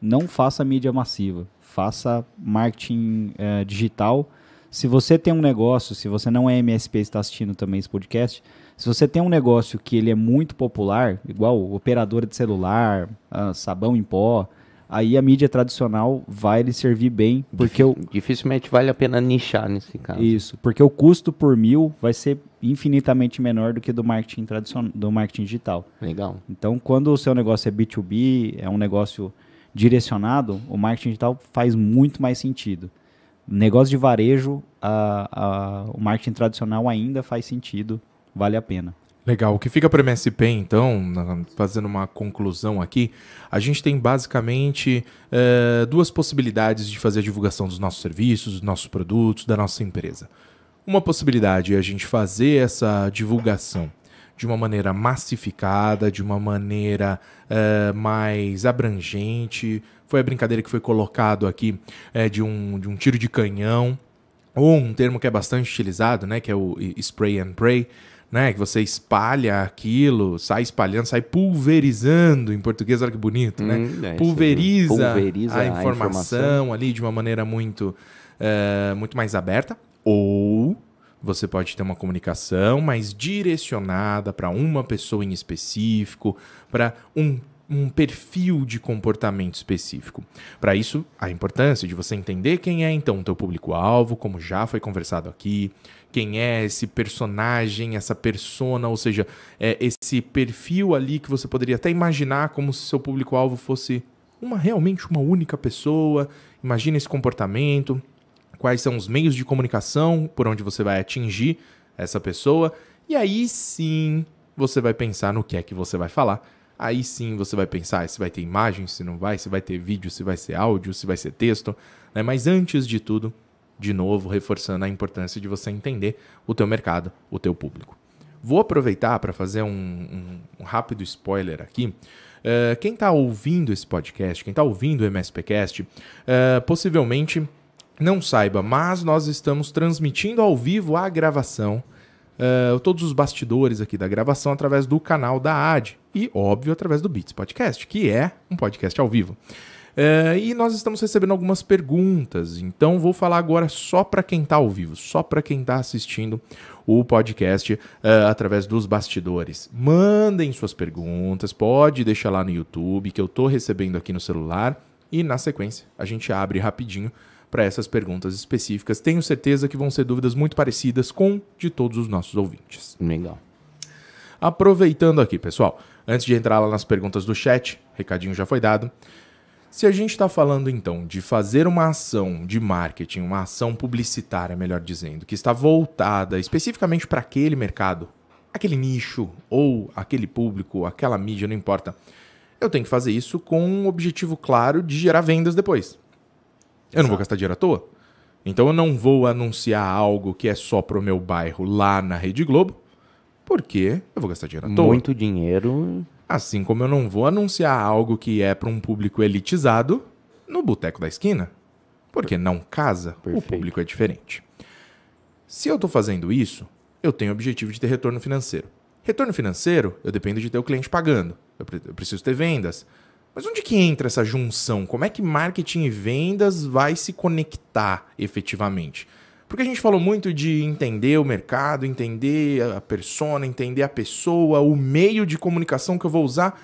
não faça mídia massiva. Faça marketing eh, digital. Se você tem um negócio, se você não é MSP e está assistindo também esse podcast, se você tem um negócio que ele é muito popular, igual operadora de celular, ah, sabão em pó, aí a mídia tradicional vai lhe servir bem, porque o, Dificilmente vale a pena nichar nesse caso. isso, porque o custo por mil vai ser infinitamente menor do que do marketing tradicional, do marketing digital. Legal. Então, quando o seu negócio é B2B, é um negócio direcionado, o marketing digital faz muito mais sentido. Negócio de varejo, a- a- o marketing tradicional ainda faz sentido, vale a pena. Legal. O que fica para o MSP, então, na- fazendo uma conclusão aqui, a gente tem basicamente eh, duas possibilidades de fazer a divulgação dos nossos serviços, dos nossos produtos, da nossa empresa. Uma possibilidade é a gente fazer essa divulgação de uma maneira massificada, de uma maneira eh, mais abrangente. Foi a brincadeira que foi colocado aqui eh, de, um, de um tiro de canhão, ou um termo que é bastante utilizado, né, que é o spray and pray, né, que você espalha aquilo, sai espalhando, sai pulverizando, em português, olha que bonito, né? Hum, é, pulveriza, pulveriza a, a informação informação. ali de uma maneira muito, eh, muito mais aberta, ou você pode ter uma comunicação mais direcionada para uma pessoa em específico, para um, um perfil de comportamento específico. Para isso, a importância de você entender quem é então o teu público-alvo, como já foi conversado aqui, quem é esse personagem, essa persona, ou seja, é esse perfil ali que você poderia até imaginar como se seu público-alvo fosse uma realmente uma única pessoa. Imagina esse comportamento, quais são os meios de comunicação por onde você vai atingir essa pessoa, e aí sim você vai pensar no que é que você vai falar. Aí sim você vai pensar se vai ter imagem, se não vai, se vai ter vídeo, se vai ser áudio, se vai ser texto. Né? Mas antes de tudo, de novo, reforçando a importância de você entender o teu mercado, o teu público. Vou aproveitar para fazer um, um- um rápido spoiler aqui. Uh, quem está ouvindo esse podcast, quem está ouvindo o MSPcast, uh, possivelmente não saiba, mas nós estamos transmitindo ao vivo a gravação, uh, todos os bastidores aqui da gravação através do canal da AD e, óbvio, através do Beats Podcast, que é um podcast ao vivo. Uh, e nós estamos recebendo algumas perguntas, então vou falar agora só para quem está ao vivo, só para quem está assistindo o podcast uh, através dos bastidores. Mandem suas perguntas, pode deixar lá no YouTube, que eu estou recebendo aqui no celular, e na sequência a gente abre rapidinho para essas perguntas específicas. Tenho certeza que vão ser dúvidas muito parecidas com de todos os nossos ouvintes. Legal. Aproveitando aqui, pessoal, antes de entrar lá nas perguntas do chat, recadinho já foi dado. Se a gente está falando então de fazer uma ação de marketing, uma ação publicitária, melhor dizendo, que está voltada especificamente para aquele mercado, aquele nicho ou aquele público, aquela mídia, não importa, eu tenho que fazer isso com um objetivo claro de gerar vendas depois. Eu não vou gastar dinheiro à toa. Então eu não vou anunciar algo que é só pro meu bairro lá na Rede Globo, porque eu vou gastar dinheiro à toa. Muito dinheiro. Assim como eu não vou anunciar algo que é para um público elitizado no boteco da esquina, porque não casa, Perfeito. o público é diferente. Se eu estou fazendo isso, eu tenho o objetivo de ter retorno financeiro. Retorno financeiro, eu dependo de ter o cliente pagando. Eu preciso ter vendas. Mas onde que entra essa junção? Como é que marketing e vendas vai se conectar efetivamente? Porque a gente falou muito de entender o mercado, entender a persona, entender a pessoa, o meio de comunicação que eu vou usar.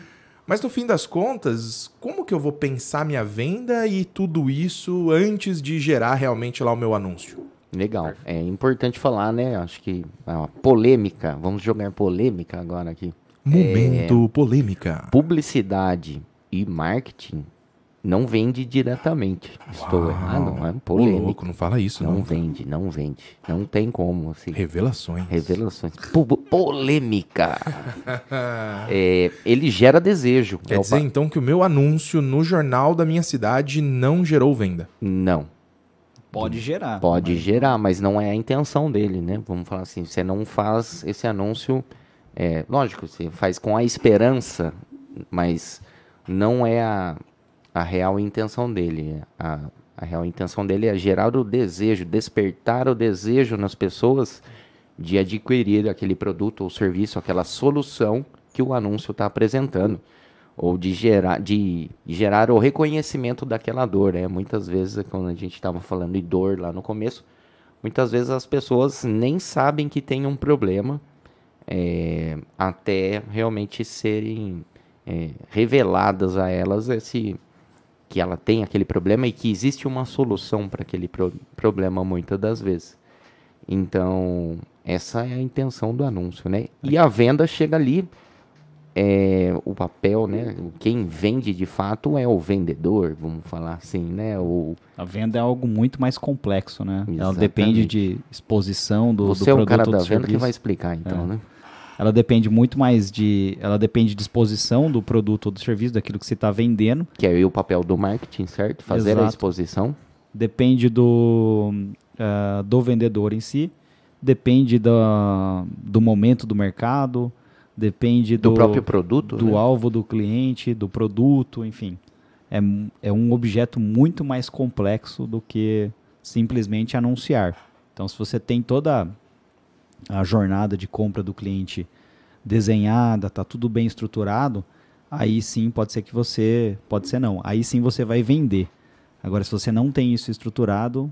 Mas no fim das contas, como que eu vou pensar minha venda e tudo isso antes de gerar realmente lá o meu anúncio? Legal. É importante falar, né? Acho que a polêmica, vamos jogar polêmica agora aqui. Momento é, polêmica. Publicidade e marketing não vende diretamente. Estou Uau. errado, não é polêmico. Ô, louco, não fala isso, não. Não vende, não vende. Não tem como, assim. Revelações. Revelações. polêmica. é, ele gera desejo. Quer é dizer, então, que o meu anúncio no jornal da minha cidade não gerou venda? Não. Pode gerar. Pode mas... gerar, mas não é a intenção dele, né? Vamos falar assim, você não faz esse anúncio... É, lógico, você faz com a esperança, mas não é a, a real intenção dele. A, a real intenção dele é gerar o desejo, despertar o desejo nas pessoas de adquirir aquele produto ou serviço, aquela solução que o anúncio está apresentando, ou de gerar, de gerar o reconhecimento daquela dor. É Muitas vezes, quando a gente estava falando de dor lá no começo, muitas vezes as pessoas nem sabem que tem um problema é, até realmente serem é, reveladas a elas esse que ela tem aquele problema e que existe uma solução para aquele pro problema muitas das vezes. Então, essa é a intenção do anúncio, né? E a venda chega ali, é, o papel, né? Quem vende de fato é o vendedor, vamos falar assim, né? O... A venda é algo muito mais complexo, né? Exatamente. Ela depende de exposição do, Você do produto. Você é o cara da venda serviço. que vai explicar, então, é. né? Ela depende muito mais de. Ela depende de exposição do produto ou do serviço, daquilo que você está vendendo. Que é o papel do marketing, certo? Fazer Exato. a exposição. Depende do, uh, do vendedor em si, depende do, do momento do mercado, depende do, do próprio produto. Do né? alvo do cliente, do produto, enfim. É, é um objeto muito mais complexo do que simplesmente anunciar. Então, se você tem toda a jornada de compra do cliente desenhada, tá tudo bem estruturado, aí sim pode ser que você, pode ser não, aí sim você vai vender. Agora, se você não tem isso estruturado,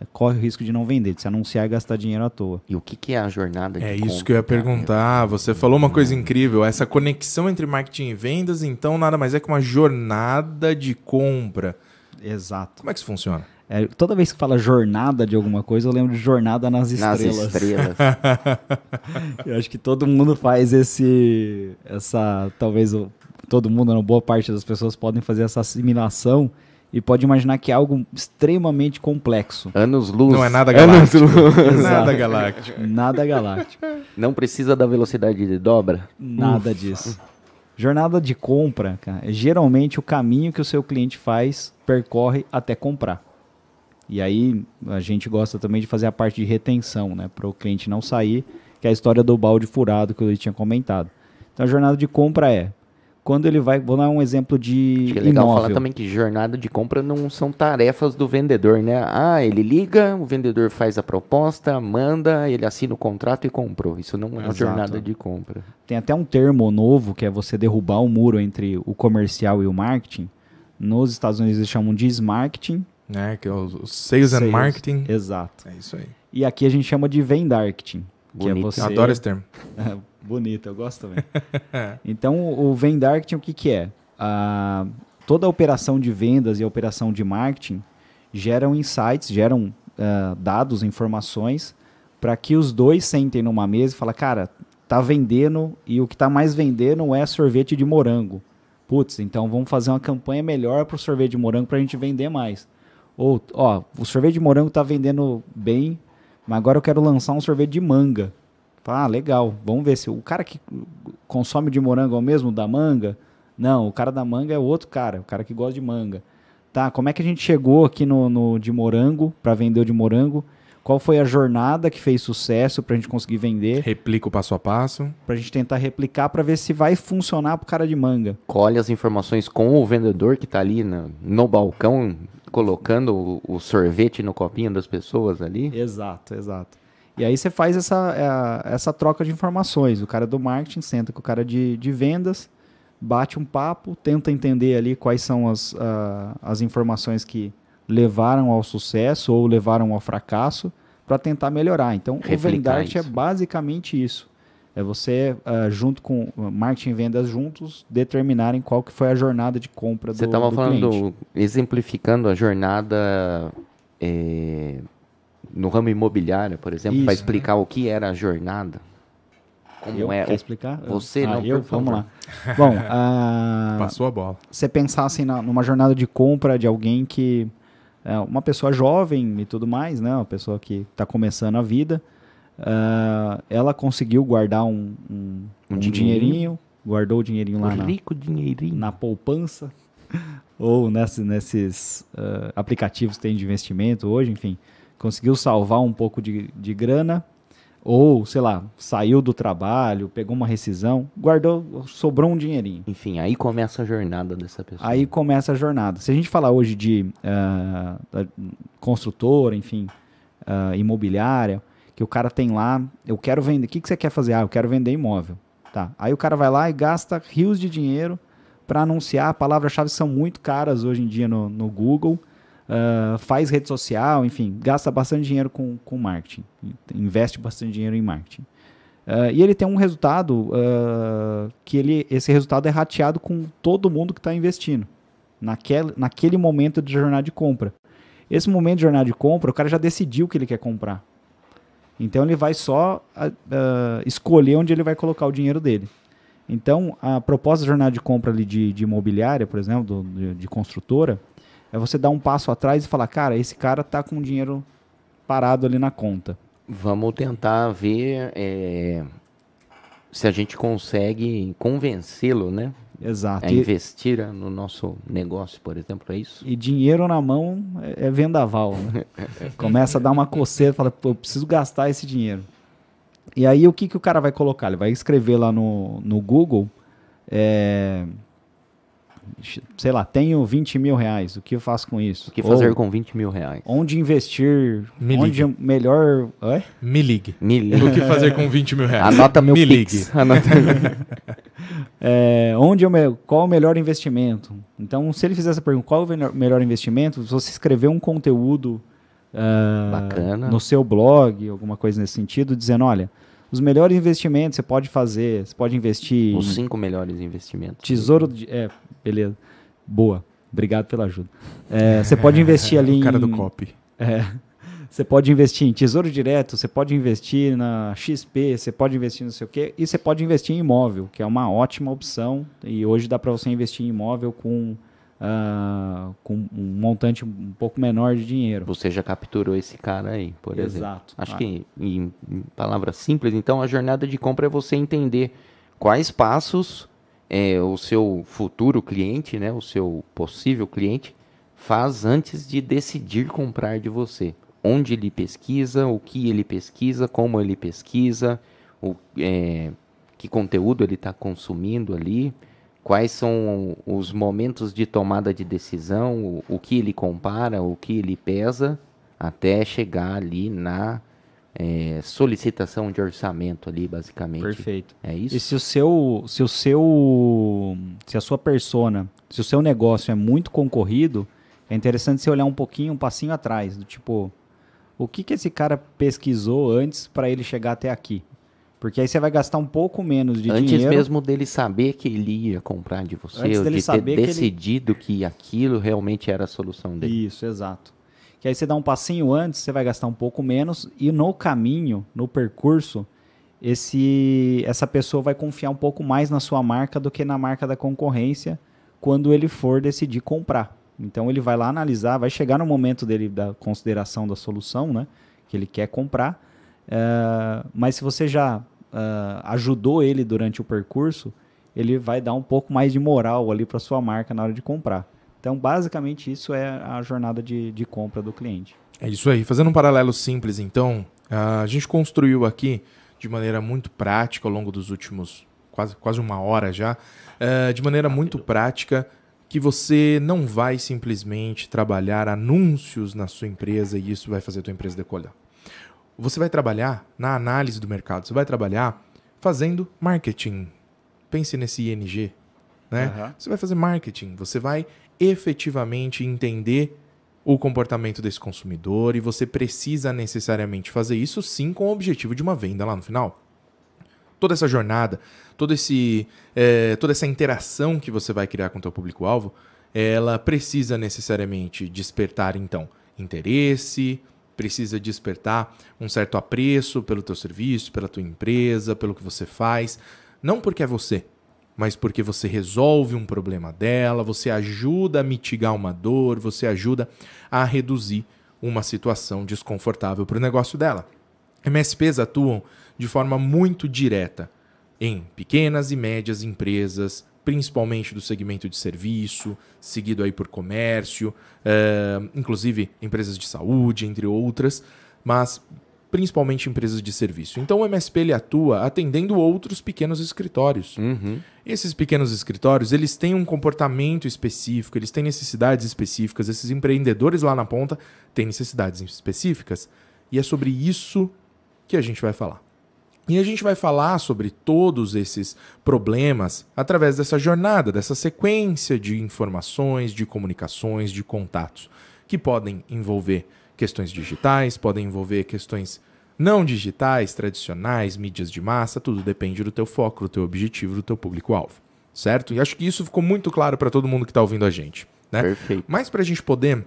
é, corre o risco de não vender, de se anunciar e gastar dinheiro à toa. E o que, que é a jornada de É isso compra, que eu ia perguntar. Você falou uma coisa incrível. Essa conexão entre marketing e vendas, então, nada mais é que uma jornada de compra. Exato. Como é que isso funciona? É, toda vez que fala jornada de alguma coisa, eu lembro de Jornada nas Estrelas. Nas Estrelas. eu acho que todo mundo faz esse. Essa. Talvez o, todo mundo, uma boa parte das pessoas podem fazer essa assimilação e pode imaginar que é algo extremamente complexo. Anos luz. Não é nada galáctico. nada galáctico. Nada galáctico. Não precisa da velocidade de dobra? Nada Uf. disso. Jornada de compra, cara, é geralmente o caminho que o seu cliente faz, percorre até comprar. E aí a gente gosta também de fazer a parte de retenção, né? Para o cliente não sair, que é a história do balde furado que eu tinha comentado. Então a jornada de compra é quando ele vai. Vou dar um exemplo de. Acho que é legal imóvel. falar também que jornada de compra não são tarefas do vendedor, né? Ah, ele liga, o vendedor faz a proposta, manda, ele assina o contrato e comprou. Isso não é uma jornada de compra. Tem até um termo novo que é você derrubar o muro entre o comercial e o marketing. Nos Estados Unidos eles chamam de marketing. Né? Que é o o Sales, and Sales. Marketing. Exato. É isso aí. E aqui a gente chama de vendarketing. Que é Bonito. você... Eu adoro esse termo. Bonito, eu gosto também. então, o vendarketing, o que, que é? Ah, toda a operação de vendas e a operação de marketing geram insights, geram ah, dados, informações, para que os dois sentem numa mesa e falem, cara, tá vendendo e o que tá mais vendendo é sorvete de morango. Putz, então vamos fazer uma campanha melhor para o sorvete de morango para a gente vender mais. Ou, ó, o sorvete de morango tá vendendo bem, mas agora eu quero lançar um sorvete de manga. Ah, legal. Vamos ver se o cara que consome de morango é o mesmo da manga. Não, o cara da manga é outro cara, o cara que gosta de manga. Tá, como é que a gente chegou aqui no, no de morango, para vender o de morango? Qual foi a jornada que fez sucesso pra gente conseguir vender? Replica o passo a passo. Pra gente tentar replicar pra ver se vai funcionar pro cara de manga. Colhe as informações com o vendedor que tá ali na- no balcão, colocando o, o sorvete no copinho das pessoas ali. Exato, exato. E aí você faz essa, é, essa troca de informações. O cara do marketing senta com o cara de, de vendas, bate um papo, tenta entender ali quais são as, ah, as informações que levaram ao sucesso ou levaram ao fracasso para tentar melhorar. Então, o Replicar Vendart é basicamente isso. É você, ah, junto com ah, marketing e vendas juntos, determinarem qual que foi a jornada de compra Você do, estava do falando, cliente. exemplificando a jornada é, no ramo imobiliário, por exemplo, para Isso. explicar o que era a jornada. Como Eu? é Quer o- explicar? Você ah, não, eu? por Vamos lá. Bom, ah, Passou a bola. você pensasse na, numa jornada de compra de alguém que é uma pessoa jovem e tudo mais, né? Uma pessoa que está começando a vida, ah, ela conseguiu guardar um, um, Um um dinheirinho. dinheirinho, guardou o dinheirinho lá Um na, rico dinheirinho. na poupança ou nesse- nesses ah, aplicativos que tem de investimento hoje, enfim, conseguiu salvar um pouco de, de grana ou, sei lá, saiu do trabalho, pegou uma rescisão, guardou, sobrou um dinheirinho. Enfim, aí começa a jornada dessa pessoa. Aí começa a jornada. Se a gente falar hoje de da construtora, enfim, ah, imobiliária, que o cara tem lá, eu quero vender. O que, que você quer fazer? Ah, eu quero vender imóvel. Tá. Aí o cara vai lá e gasta rios de dinheiro para anunciar. Palavras-chave são muito caras hoje em dia no, no Google. Ah, faz rede social, enfim, gasta bastante dinheiro com, com marketing. Investe bastante dinheiro em marketing. Ah, e ele tem um resultado ah, que ele, esse resultado é rateado com todo mundo que está investindo naquele, naquele momento de jornada de compra. Esse momento de jornada de compra, o cara já decidiu o que ele quer comprar. Então ele vai só ah, escolher onde ele vai colocar o dinheiro dele. Então a proposta da jornada de compra ali de, de imobiliária, por exemplo, do- de, de construtora, é você dar um passo atrás e falar, cara, esse cara tá com o dinheiro parado ali na conta. Vamos tentar ver é, se a gente consegue convencê-lo, né? Exato. A investir no nosso negócio, por exemplo, é isso? E dinheiro na mão é, é vendaval, né? Começa a dar uma coceira, fala, pô, eu preciso gastar esse dinheiro. E aí o que, que o cara vai colocar? Ele vai escrever lá no, no Google, é, sei lá, tenho 20 mil reais, o que eu faço com isso? O que fazer Ou com 20 mil reais? Onde investir, Me onde ligue. é melhor... Oi? Me ligue. Me O liga. que fazer com 20 mil reais? Anota meu Me Pix. ligue. Anota... É, onde eu me- qual o melhor investimento? Então, se ele fizer essa pergunta, qual o melhor- investimento? Se você escrever um conteúdo Bacana. no seu blog, alguma coisa nesse sentido, dizendo, olha, os melhores investimentos você pode fazer, você pode investir Os em cinco melhores investimentos. tesouro de... É, beleza. Boa. Obrigado pela ajuda. É, você pode investir ali O cara em... do copy. É. Você pode investir em tesouro direto, você pode investir na XP, você pode investir não sei o quê, e você pode investir em imóvel, que é uma ótima opção. E hoje dá para você investir em imóvel com, ah, com um montante um pouco menor de dinheiro. Você já capturou esse cara aí, por exemplo. Exato. Acho Ah. que, em, em palavras simples, então, a jornada de compra é você entender quais passos é, o seu futuro cliente, né, o seu possível cliente, faz antes de decidir comprar de você. Onde ele pesquisa, o que ele pesquisa, como ele pesquisa, o, é, que conteúdo ele está consumindo ali, quais são os momentos de tomada de decisão, o, o que ele compara, o que ele pesa, até chegar ali na é, solicitação de orçamento ali, basicamente. Perfeito. É isso? E se o seu, se o seu, se a sua persona, se o seu negócio é muito concorrido, é interessante você olhar um pouquinho, um passinho atrás, do tipo, o que que esse cara pesquisou antes para ele chegar até aqui? Porque aí você vai gastar um pouco menos de Antes dinheiro. mesmo dele saber que ele ia comprar de você, Antes ou dele de ter saber que ele- decidido que aquilo realmente era a solução dele. Isso, exato. Que aí você dá um passinho antes, você vai gastar um pouco menos e no caminho, no percurso, esse essa pessoa vai confiar um pouco mais na sua marca do que na marca da concorrência quando ele for decidir comprar. Então ele vai lá analisar, vai chegar no momento dele da consideração da solução, né, que ele quer comprar. Eh, mas se você já eh, ajudou ele durante o percurso, ele vai dar um pouco mais de moral ali para sua marca na hora de comprar. Então, basicamente, isso é a jornada de, de compra do cliente. É isso aí. Fazendo um paralelo simples, então, a gente construiu aqui de maneira muito prática ao longo dos últimos quase, quase uma hora já, eh, de maneira muito prática, que você não vai simplesmente trabalhar anúncios na sua empresa e isso vai fazer a tua empresa decolar. Você vai trabalhar na análise do mercado, você vai trabalhar fazendo marketing. Pense nesse ING, né? Aham. Você vai fazer marketing, você vai efetivamente entender o comportamento desse consumidor e você precisa necessariamente fazer isso sim com o objetivo de uma venda lá no final. Toda essa jornada, todo esse, eh, toda essa interação que você vai criar com o teu público-alvo, ela precisa necessariamente despertar então interesse, precisa despertar um certo apreço pelo teu serviço, pela tua empresa, pelo que você faz, não porque é você, mas porque você resolve um problema dela, você ajuda a mitigar uma dor, você ajuda a reduzir uma situação desconfortável para o negócio dela. MSPs atuam de forma muito direta em pequenas e médias empresas, principalmente do segmento de serviço, seguido aí por comércio, eh, inclusive empresas de saúde, entre outras, mas principalmente empresas de serviço. Então o MSP ele atua atendendo outros pequenos escritórios. Uhum. Esses pequenos escritórios, eles têm um comportamento específico, eles têm necessidades específicas, esses empreendedores lá na ponta têm necessidades específicas, e é sobre isso que a gente vai falar. E a gente vai falar sobre todos esses problemas através dessa jornada, dessa sequência de informações, de comunicações, de contatos, que podem envolver questões digitais, podem envolver questões não digitais, tradicionais, mídias de massa, tudo depende do teu foco, do teu objetivo, do teu público-alvo, certo? E acho que isso ficou muito claro para todo mundo que está ouvindo a gente, né? Perfeito. Mas para a gente poder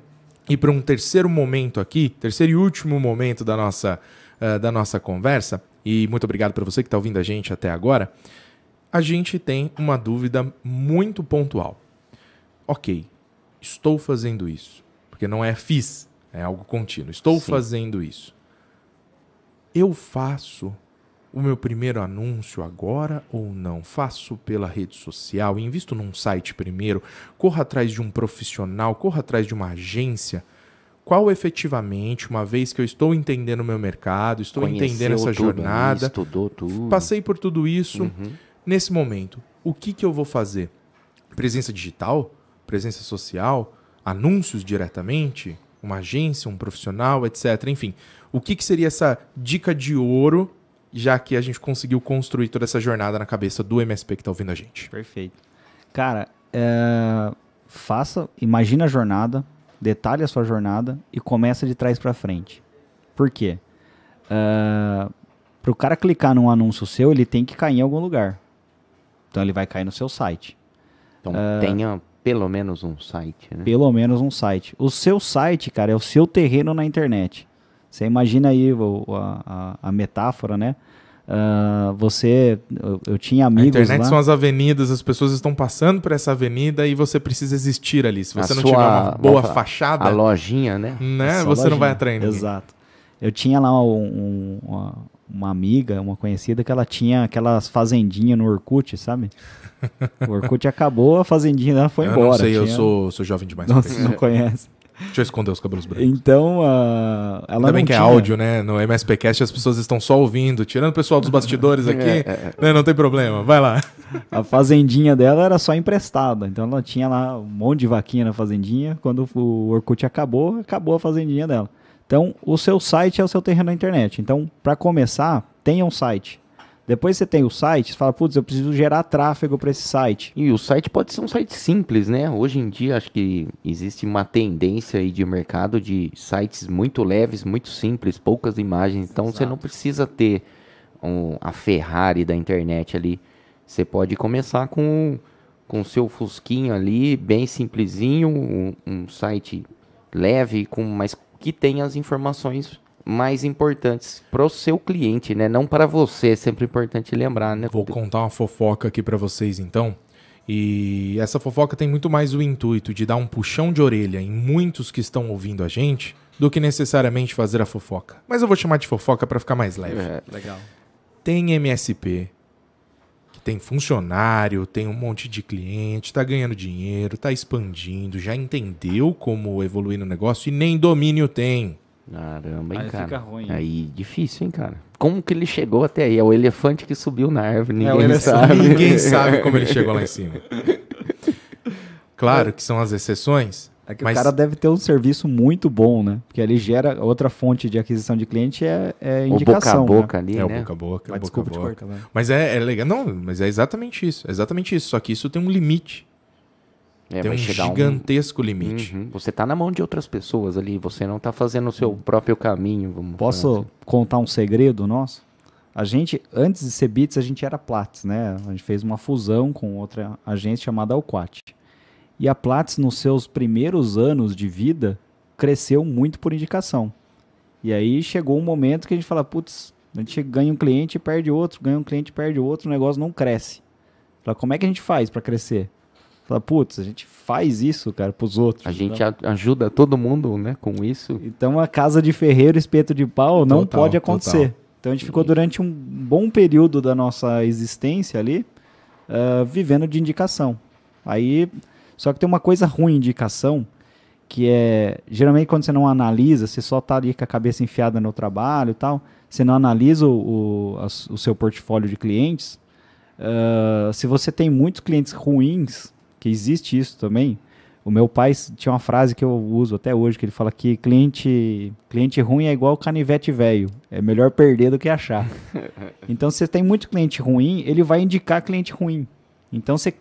ir para um terceiro momento aqui, terceiro e último momento da nossa, eh, da nossa conversa, e muito obrigado para você que está ouvindo a gente até agora, a gente tem uma dúvida muito pontual. Ok, estou fazendo isso, porque não é fiz, é algo contínuo. Estou Sim. fazendo isso. Eu faço o meu primeiro anúncio agora ou não? Faço pela rede social, invisto num site primeiro, corro atrás de um profissional, corro atrás de uma agência. Qual efetivamente, uma vez que eu estou entendendo o meu mercado, estou entendendo Conheceu essa tudo jornada, Estudou tudo. passei por tudo isso, Uhum. nesse momento, o que, que eu vou fazer? Presença digital? Presença social? Anúncios diretamente? Uma agência, um profissional, etc. Enfim, o que, que seria essa dica de ouro, já que a gente conseguiu construir toda essa jornada na cabeça do MSP que está ouvindo a gente? Perfeito. Cara, é, faça, imagina a jornada, detalhe a sua jornada e começa de trás para frente. Por quê? Para o cara clicar num anúncio seu, ele tem que cair em algum lugar. Então ele vai cair no seu site. Então É. tenha pelo menos um site, né? Pelo menos um site. O seu site, cara, é o seu terreno na internet. Você imagina aí a- a metáfora, né? Ah, você, eu, eu tinha A amigos internet lá. são as avenidas, as pessoas estão passando por essa avenida e você precisa existir ali. Se A você não sua- tiver uma boa falar, fachada, A lojinha, né? né, você não vai lojinha. atrair ninguém. Exato. Eu tinha lá um- um- uma, uma amiga, uma conhecida, que ela tinha aquelas fazendinhas no Orkut, sabe? O Orkut acabou, a fazendinha dela foi eu embora. não sei, eu tinha- sou, sou jovem demais. Não, não conhece. Deixa eu esconder os cabelos brancos. Então, uh, ela Ainda bem não que é tinha... áudio, né? No MSPcast as pessoas estão só ouvindo, tirando o pessoal dos bastidores aqui, né? não tem problema, vai lá. A fazendinha dela era só emprestada. Então ela tinha lá um monte de vaquinha na fazendinha. Quando o Orkut acabou, acabou a fazendinha dela. Então, o seu site é o seu terreno na internet. Então, para começar, tenha um site. Depois você tem o site, você fala, putz, eu preciso gerar tráfego para esse site. E o site pode ser um site simples, né? Hoje em dia acho que existe uma tendência aí de mercado de sites muito leves, muito simples, poucas imagens. Então Exato. você não precisa ter um, a Ferrari da internet ali. Você pode começar com com o seu fusquinho ali, bem simplesinho, um, um site leve, com mas que tenha as informações mais importantes para o seu cliente, né? Não para você, é sempre importante lembrar, né? Vou contar uma fofoca aqui para vocês então. E essa fofoca tem muito mais o intuito de dar um puxão de orelha em muitos que estão ouvindo a gente do que necessariamente fazer a fofoca. Mas eu vou chamar de fofoca para ficar mais leve. É, legal. Tem MSP, que tem funcionário, tem um monte de cliente, está ganhando dinheiro, está expandindo, já entendeu como evoluir no negócio e nem domínio tem. Caramba, hein, aí cara. Fica ruim. Aí difícil, hein, cara. Como que ele chegou até aí? É o elefante que subiu na árvore, é, ninguém é, sabe. Ninguém sabe como ele chegou lá em cima. Claro que são as exceções. É que mas... o cara deve ter um serviço muito bom, né? Porque ele gera outra fonte de aquisição de cliente é, é indicação. O boca a boca né? ali, é, né? o boca a boca. Mas boca desculpa a boca. Cortar, né? mas é, é legal. Não, mas é exatamente isso. É exatamente isso. Só que isso tem um limite. É, tem um gigantesco um... limite. Uhum. Você está na mão de outras pessoas ali, você não está fazendo o seu uhum. próprio caminho. Posso assim. contar um segredo nosso? A gente, antes de ser Bits, a gente era Platts, né? A gente fez uma fusão com outra agência chamada Alquat. E a Platts, nos seus primeiros anos de vida, cresceu muito por indicação. E aí chegou um momento que a gente fala, putz, a gente ganha um cliente e perde outro, ganha um cliente e perde outro, o negócio não cresce. Fala, como é que a gente faz para crescer? Fala, putz, a gente faz isso, cara, pros outros. A gente ajuda todo mundo, né, com isso. Então a casa de ferreiro, espeto de pau, não total, pode acontecer. Total. Então a gente ficou durante um bom período da nossa existência ali, uh, vivendo de indicação. Aí, só que tem uma coisa ruim de indicação, que é, geralmente quando você não analisa, você só tá ali com a cabeça enfiada no trabalho e tal, você não analisa o, o, o seu portfólio de clientes, uh, se você tem muitos clientes ruins, que existe isso também. O meu pai tinha uma frase que eu uso até hoje, que ele fala que cliente, cliente ruim é igual canivete velho. É melhor perder do que achar. então, se você tem muito cliente ruim, ele vai indicar cliente ruim. Então, você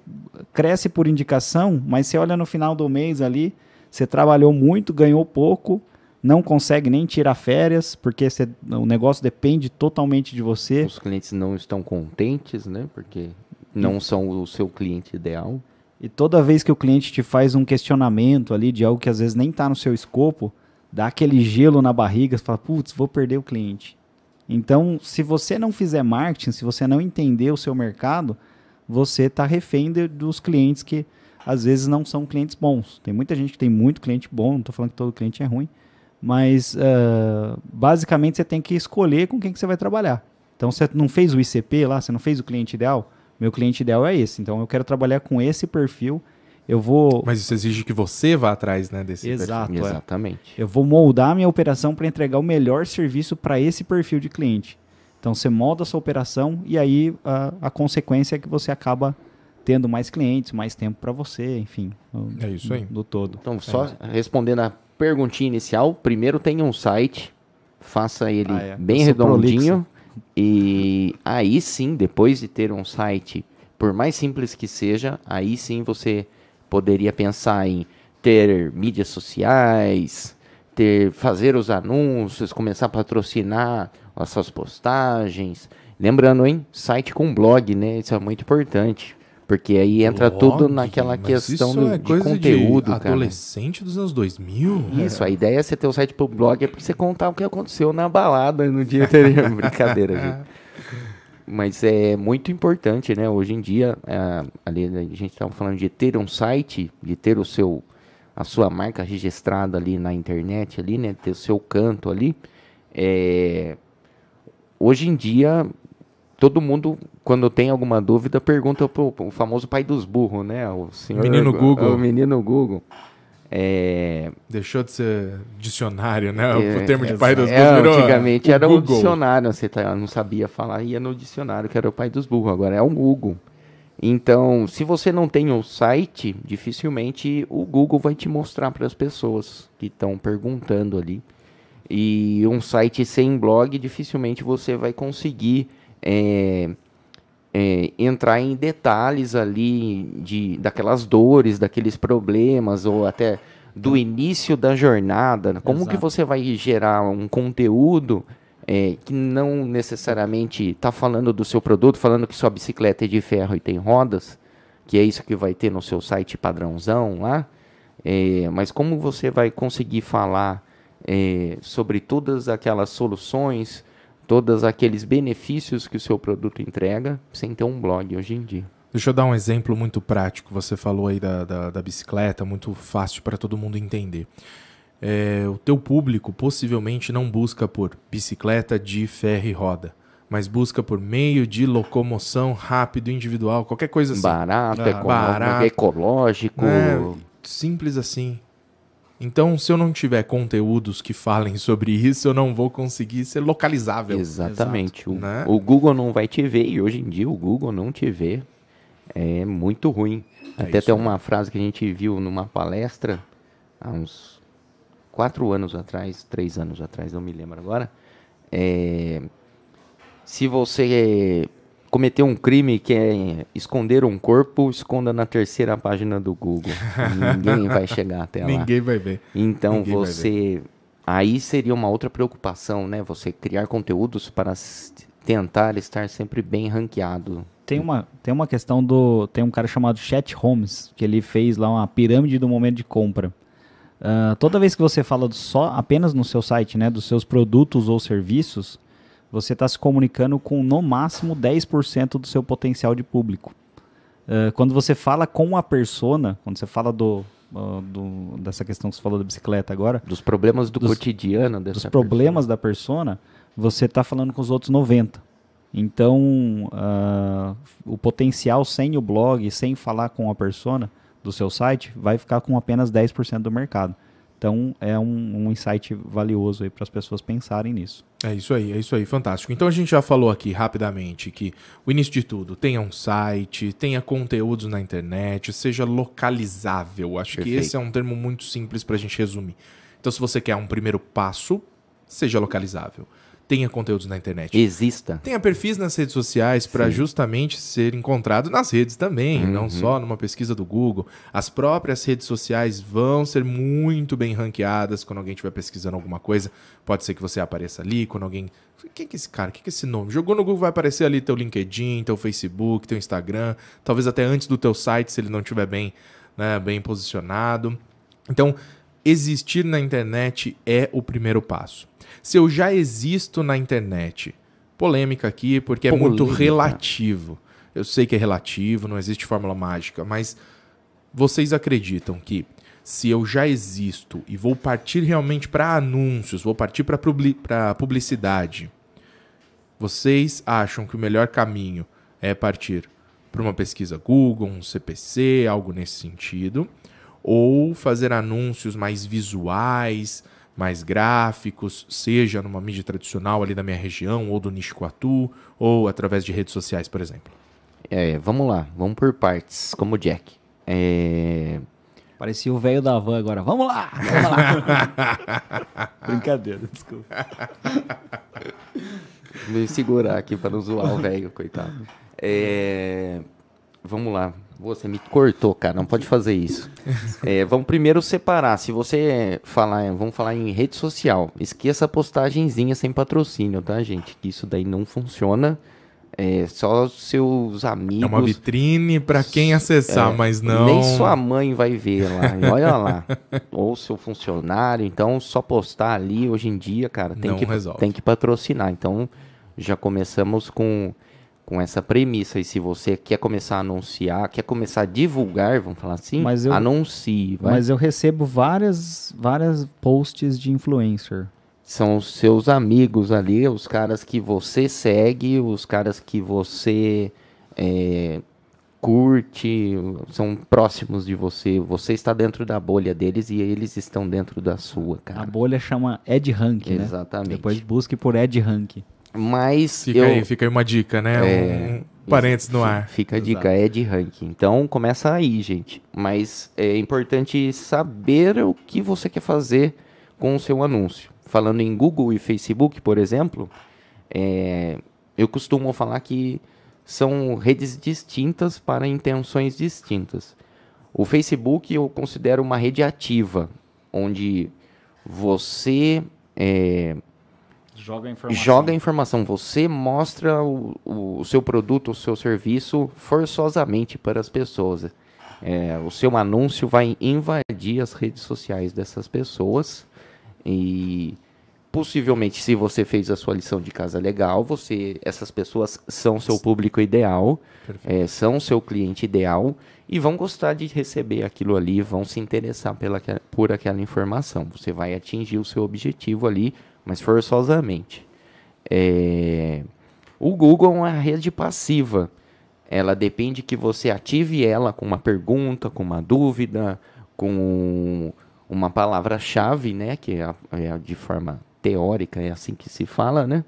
cresce por indicação, mas você olha no final do mês ali, você trabalhou muito, ganhou pouco, não consegue nem tirar férias, porque você, o negócio depende totalmente de você. Os clientes não estão contentes, né? Porque não são o seu cliente ideal. E toda vez que o cliente te faz um questionamento ali de algo que às vezes nem está no seu escopo, dá aquele gelo na barriga, você fala, putz, vou perder o cliente. Então, se você não fizer marketing, se você não entender o seu mercado, você está refém de, dos clientes que às vezes não são clientes bons. Tem muita gente que tem muito cliente bom, não estou falando que todo cliente é ruim, mas uh, basicamente você tem que escolher com quem que você vai trabalhar. Então, você não fez o ICP lá, você não fez o cliente ideal, meu cliente ideal é esse. Então eu quero trabalhar com esse perfil. Eu vou. Mas isso exige que você vá atrás, né, desse Exato, perfil. É. Exatamente. Eu vou moldar minha operação para entregar o melhor serviço para esse perfil de cliente. Então você molda a sua operação e aí a, a consequência é que você acaba tendo mais clientes, mais tempo para você, enfim. é isso aí. Do todo. Então, só é respondendo a perguntinha inicial, primeiro tenha um site, faça ele ah, é. bem redondinho, e aí sim, depois de ter um site, por mais simples que seja, aí sim você poderia pensar em ter mídias sociais, ter fazer os anúncios, começar a patrocinar as suas postagens. Lembrando, hein, site com blog, né? Isso é muito importante. Porque aí entra Blog, tudo naquela questão do, é de conteúdo, de cara. adolescente dos anos 2000. Isso, a ideia é você ter o um site pro blog é pra você contar o que aconteceu na balada no dia anterior. Brincadeira, gente. Mas é muito importante, né? Hoje em dia, é, ali a gente estava falando de ter um site, de ter o seu a sua marca registrada ali na internet, ali, né? Ter o seu canto ali. É, hoje em dia todo mundo, quando tem alguma dúvida, pergunta pro, pro famoso pai dos burros, né? O senhor, menino Google. O menino Google. É, Deixou de ser dicionário, né? É, o termo de pai dos burros é, virou antigamente o era o Google. dicionário, você tá- não sabia falar, ia no dicionário, que era o pai dos burros, agora é o Google. Então, se você não tem o site, dificilmente o Google vai te mostrar para as pessoas que estão perguntando ali. E um site sem blog, dificilmente você vai conseguir é, é, entrar em detalhes ali de, daquelas dores, daqueles problemas, ou até do início da jornada. Como que Exato. você vai gerar um conteúdo é, que não necessariamente está falando do seu produto, falando que sua bicicleta é de ferro e tem rodas, que é isso que vai ter no seu site padrãozão lá. É, mas como você vai conseguir falar é, sobre todas aquelas soluções, todos aqueles benefícios que o seu produto entrega, sem ter um blog hoje em dia? Deixa eu dar um exemplo muito prático. Você falou aí da, da, da bicicleta, muito fácil para todo mundo entender. É, o teu público possivelmente não busca por bicicleta de ferro e roda, mas busca por meio de locomoção rápido, individual, qualquer coisa assim. Barato, Ah, barato. ecológico. É, simples assim. Então, se eu não tiver conteúdos que falem sobre isso, eu não vou conseguir ser localizável. Exatamente. O, né? o Google não vai te ver, e hoje em dia o Google não te vê. É muito ruim. É Até isso tem aí. uma frase que a gente viu numa palestra há uns quatro anos atrás, três anos atrás, não me lembro agora. É, se você cometer um crime que é esconder um corpo, esconda na terceira página do Google. Ninguém vai chegar até lá. Ninguém vai ver. Então Ninguém você. Aí seria uma outra preocupação, né? Você criar conteúdos para tentar estar sempre bem ranqueado. Tem uma, tem uma questão do. Tem um cara chamado Chet Holmes, que ele fez lá uma pirâmide do momento de compra. Ah, toda vez que você fala do só apenas no seu site, né, dos seus produtos ou serviços, você está se comunicando com no máximo 10% do seu potencial de público. Ah, quando você fala com a persona, quando você fala do, ah, do- dessa questão que você falou da bicicleta agora, Dos problemas do Dos- cotidiano dessa dos problemas da persona, você está falando com os outros 90. Então, ah, o potencial sem o blog, sem falar com a persona do seu site, vai ficar com apenas 10% do mercado. Então, é um, um insight valioso aí para as pessoas pensarem nisso. É isso aí, é isso aí, fantástico. Então a gente já falou aqui rapidamente que o início de tudo, tenha um site, tenha conteúdos na internet, seja localizável. Acho que Perfeito. esse é um termo muito simples para a gente resumir. Então se você quer um primeiro passo, seja localizável. Tenha conteúdos na internet. Exista. Tenha perfis nas redes sociais para justamente ser encontrado nas redes também, não só numa pesquisa do Google. As próprias redes sociais vão ser muito bem ranqueadas quando alguém estiver pesquisando alguma coisa. Pode ser que você apareça ali, quando alguém. Quem que é esse cara? Quem que é esse nome? Jogou no Google, vai aparecer ali teu LinkedIn, teu Facebook, teu Instagram, talvez até antes do teu site, se ele não estiver bem, né, bem posicionado. Então, existir na internet é o primeiro passo. Se eu já existo na internet, polêmica aqui, porque é muito Polêmica. relativo. Eu sei que é relativo, não existe fórmula mágica, mas vocês acreditam que se eu já existo e vou partir realmente para anúncios, vou partir para publicidade, vocês acham que o melhor caminho é partir para uma pesquisa Google, um CPC, algo nesse sentido, ou fazer anúncios mais visuais, mais gráficos, seja numa mídia tradicional ali da minha região, ou do nicho atuo, ou através de redes sociais, por exemplo? É, vamos lá, vamos por partes, como o Jack. É, Parecia o velho da van agora. Vamos lá! Vamos lá! Brincadeira, desculpa. Vou me segurar aqui para não zoar o velho, coitado. É, Vamos lá. Você me cortou, cara. Não pode fazer isso. É, vamos primeiro separar. Se você falar, vamos falar em rede social. Esqueça a postagenzinha sem patrocínio, tá, gente? Que isso daí não funciona. É só seus amigos. É uma vitrine para quem acessar, É, mas não. Nem sua mãe vai ver lá. Olha lá. Ou seu funcionário. Então, só postar ali hoje em dia, cara, tem, Não que, resolve. tem que patrocinar. Então, já começamos com, com essa premissa. E se você quer começar a anunciar, quer começar a divulgar, vamos falar assim, Mas eu- anuncie. vai. Mas eu recebo várias, várias posts de influencer. São os seus amigos ali, os caras que você segue, os caras que você é, curte, são próximos de você. Você está dentro da bolha deles e eles estão dentro da sua, cara. A bolha chama Ed Rank, né? Exatamente. Depois busque por Ed Rank. Mas Fica, eu, aí, fica aí uma dica, né? É, um parênteses no ar. Fica a dica, é de ranking. Então começa aí, gente. Mas é importante saber o que você quer fazer com o seu anúncio. Falando em Google e Facebook, por exemplo, é, eu costumo falar que são redes distintas para intenções distintas. O Facebook eu considero uma rede ativa, onde você é, Joga a informação. joga a informação, você mostra o, o, seu produto, o seu serviço forçosamente para as pessoas. É, o seu anúncio vai invadir as redes sociais dessas pessoas e possivelmente se você fez a sua lição de casa legal, você essas pessoas são seu público ideal, é, são seu cliente ideal e vão gostar de receber aquilo ali, vão se interessar pela, por aquela informação. Você vai atingir o seu objetivo ali mas forçosamente. É... O Google é uma rede passiva. Ela depende que você ative ela com uma pergunta, com uma dúvida, com uma palavra-chave, né? Que é, é, de forma teórica, é assim que se fala, né?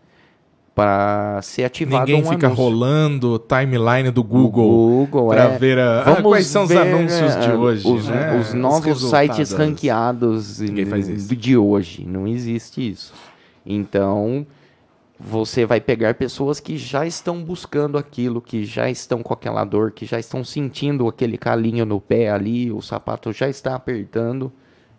Para ser ativado Ninguém um fica anúncio. rolando timeline do Google, Google para é. ver a, ah, quais são ver, os anúncios de eh, hoje. Os, né? os novos sites resultados. ranqueados de hoje. Não existe isso. Então, você vai pegar pessoas que já estão buscando aquilo, que já estão com aquela dor, que já estão sentindo aquele calinho no pé ali, o sapato já está apertando.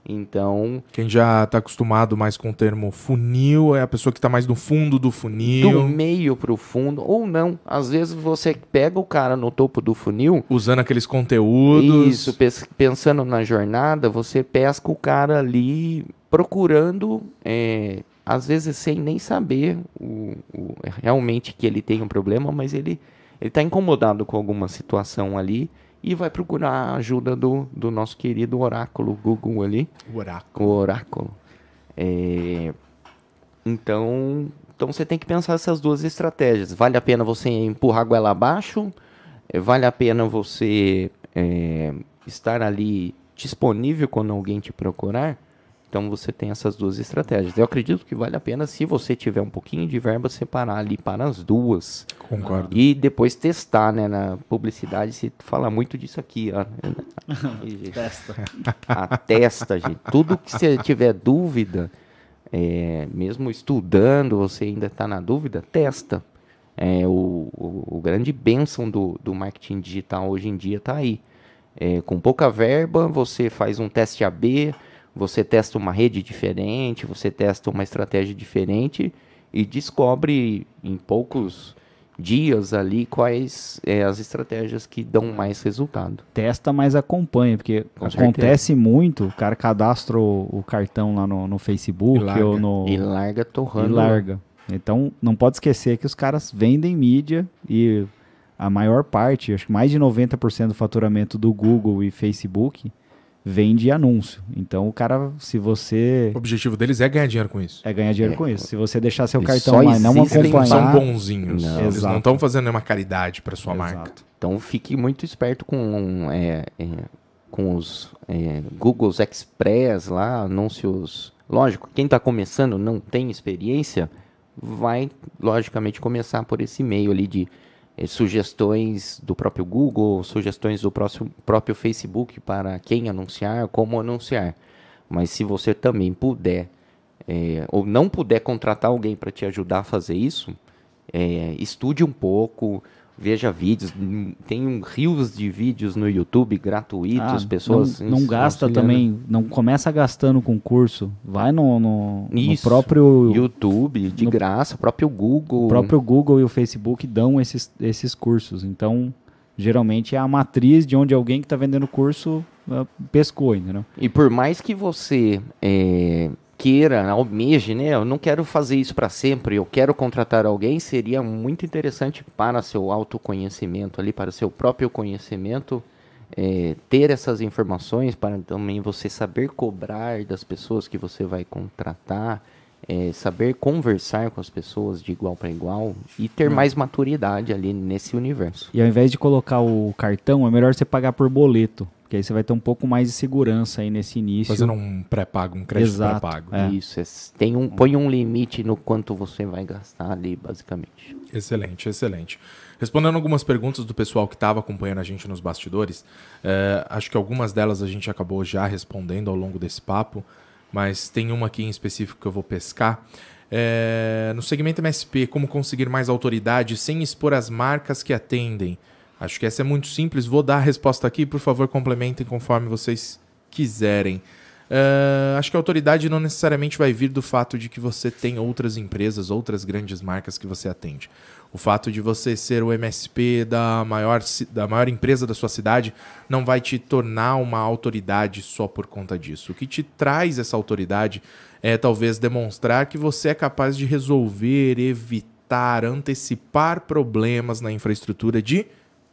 Então, Quem já está acostumado mais com o termo funil é a pessoa que está mais no fundo do funil, do meio para o fundo, ou não. Às vezes você pega o cara no topo do funil, usando aqueles conteúdos. Isso, pensando na jornada, você pesca o cara ali procurando, é, às vezes sem nem saber o, o- realmente que ele tem um problema, mas ele está incomodado com alguma situação ali e vai procurar a ajuda do, do nosso querido oráculo Google ali, O oráculo. o oráculo. É, então, então você tem que pensar essas duas estratégias. Vale a pena você empurrar a goela abaixo? É, Vale a pena você é, estar ali disponível quando alguém te procurar? Então você tem essas duas estratégias. Eu acredito que vale a pena, se você tiver um pouquinho de verba, separar ali para as duas. Concordo. E depois testar, né? Na publicidade se fala muito disso aqui, ó. Testa. Atesta, gente. Tudo que você tiver dúvida, é, mesmo estudando, você ainda está na dúvida, testa. É, o, o, o grande bênção do, do marketing digital hoje em dia está aí. É, com pouca verba, você faz um teste AB, você testa uma rede diferente, você testa uma estratégia diferente e descobre em poucos dias ali quais é, as estratégias que dão mais resultado. Testa, mas acompanha, porque Com acontece muito, o cara cadastra o, o cartão lá no, no Facebook E larga. ou no... E larga e torrando. larga. Então, não pode esquecer que os caras vendem mídia e a maior parte, acho que mais de 90% do faturamento do Google e Facebook vem de anúncio. Então, o cara, se você O objetivo deles é ganhar dinheiro com isso. é ganhar dinheiro É. com isso, se você deixar seu E cartão lá e não Eles não são acompanhar, bonzinhos. Não. Eles Exato. não estão fazendo nenhuma caridade para sua Exato. marca. Então fique muito esperto com, é, é, com os é, Google's Express lá, anúncios. Lógico, quem está começando não tem experiência, vai logicamente começar por esse meio ali de sugestões do próprio Google, sugestões do próximo, próprio Facebook para quem anunciar, como anunciar. Mas se você também puder é, ou não puder contratar alguém para te ajudar a fazer isso, é, estude um pouco, veja vídeos, tem um rios de vídeos no YouTube gratuitos, Ah, pessoas não, não gasta também, não começa gastando com curso, vai no, no, no Isso, próprio YouTube de no- graça, próprio Google. O próprio Google e o Facebook dão esses, esses cursos. Então, geralmente é a matriz de onde alguém que está vendendo curso ah, pescou, entendeu? E por mais que você é, queira, almeje, né? Eu não quero fazer isso para sempre, eu quero contratar alguém, seria muito interessante para seu autoconhecimento ali, para seu próprio conhecimento, é, ter essas informações para também você saber cobrar das pessoas que você vai contratar. é, saber conversar com as pessoas de igual para igual e ter Hum. mais maturidade ali nesse universo. E ao invés de colocar o cartão, é melhor você pagar por boleto. Porque aí você vai ter um pouco mais de segurança aí nesse início. Fazendo um pré-pago, um crédito pré-pago. É. Isso, é, tem um, põe um limite no quanto você vai gastar ali, basicamente. Excelente, excelente. Respondendo algumas perguntas do pessoal que estava acompanhando a gente nos bastidores, eh, acho que algumas delas a gente acabou já respondendo ao longo desse papo, mas tem uma aqui em específico que eu vou pescar. Eh, no segmento MSP, como conseguir mais autoridade sem expor as marcas que atendem? Acho que essa é muito simples. Vou dar a resposta aqui, por favor, complementem conforme vocês quiserem. Eh, acho que a autoridade não necessariamente vai vir do fato de que você tem outras empresas, outras grandes marcas que você atende. O fato de você ser o MSP da maior, da maior empresa da sua cidade não vai te tornar uma autoridade só por conta disso. O que te traz essa autoridade é talvez demonstrar que você é capaz de resolver, evitar, antecipar problemas na infraestrutura de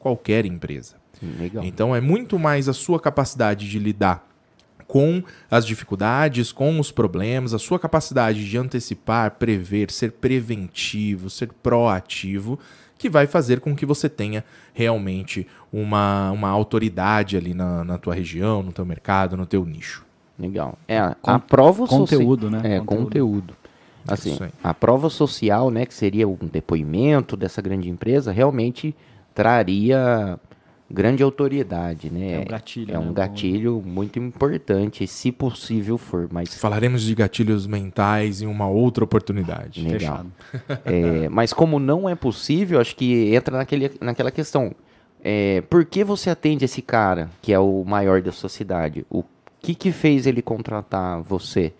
qualquer empresa. Legal. Então é muito mais a sua capacidade de lidar com as dificuldades, com os problemas, a sua capacidade de antecipar, prever, ser preventivo, ser proativo, que vai fazer com que você tenha realmente uma, uma autoridade ali na, na tua região, no teu mercado, no teu nicho. Legal. É, a, Con- a prova social- conteúdo, né? É, Conteúdo. conteúdo. Assim, Isso aí. a prova social, né, que seria um depoimento dessa grande empresa, realmente traria grande autoridade, né? É um gatilho, É né? um gatilho muito importante, se possível for, mas Falaremos de gatilhos mentais em uma outra oportunidade. Legal. É, mas como não é possível, acho que entra naquele, naquela questão. É, por que você atende esse cara, que é o maior da sociedade? O que que fez ele contratar você?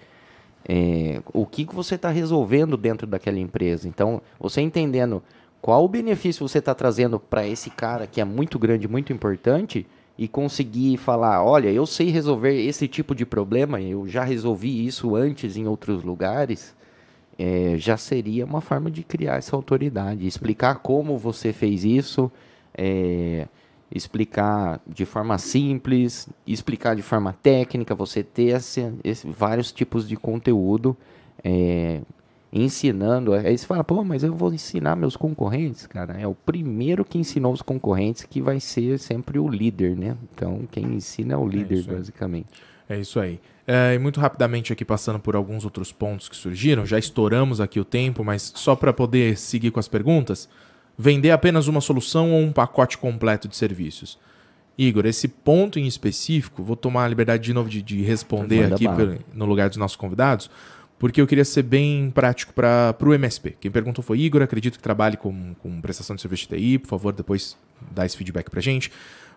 É, o que, que você está resolvendo dentro daquela empresa? Então, você entendendo qual o benefício você está trazendo para esse cara que é muito grande, muito importante, e conseguir falar, olha, eu sei resolver esse tipo de problema, eu já resolvi isso antes em outros lugares, é, já seria uma forma de criar essa autoridade, explicar como você fez isso, é, explicar de forma simples, explicar de forma técnica, você ter esse, esse- vários tipos de conteúdo é, ensinando. Aí você fala, pô, mas eu vou ensinar meus concorrentes, cara. É o primeiro que ensinou os concorrentes que vai ser sempre o líder, né? Então, quem ensina é o líder, isso aí. basicamente. É isso aí. É, e muito rapidamente aqui passando por alguns outros pontos que surgiram, já estouramos aqui o tempo, mas só para poder seguir com as perguntas, vender apenas uma solução ou um pacote completo de serviços? Igor, esse ponto em específico, vou tomar a liberdade de novo de, de responder Manda aqui pelo- no lugar dos nossos convidados, porque eu queria ser bem prático para o MSP. Quem perguntou foi Igor, acredito que trabalhe com, com prestação de serviço de TI, por favor, depois dá esse feedback para gente.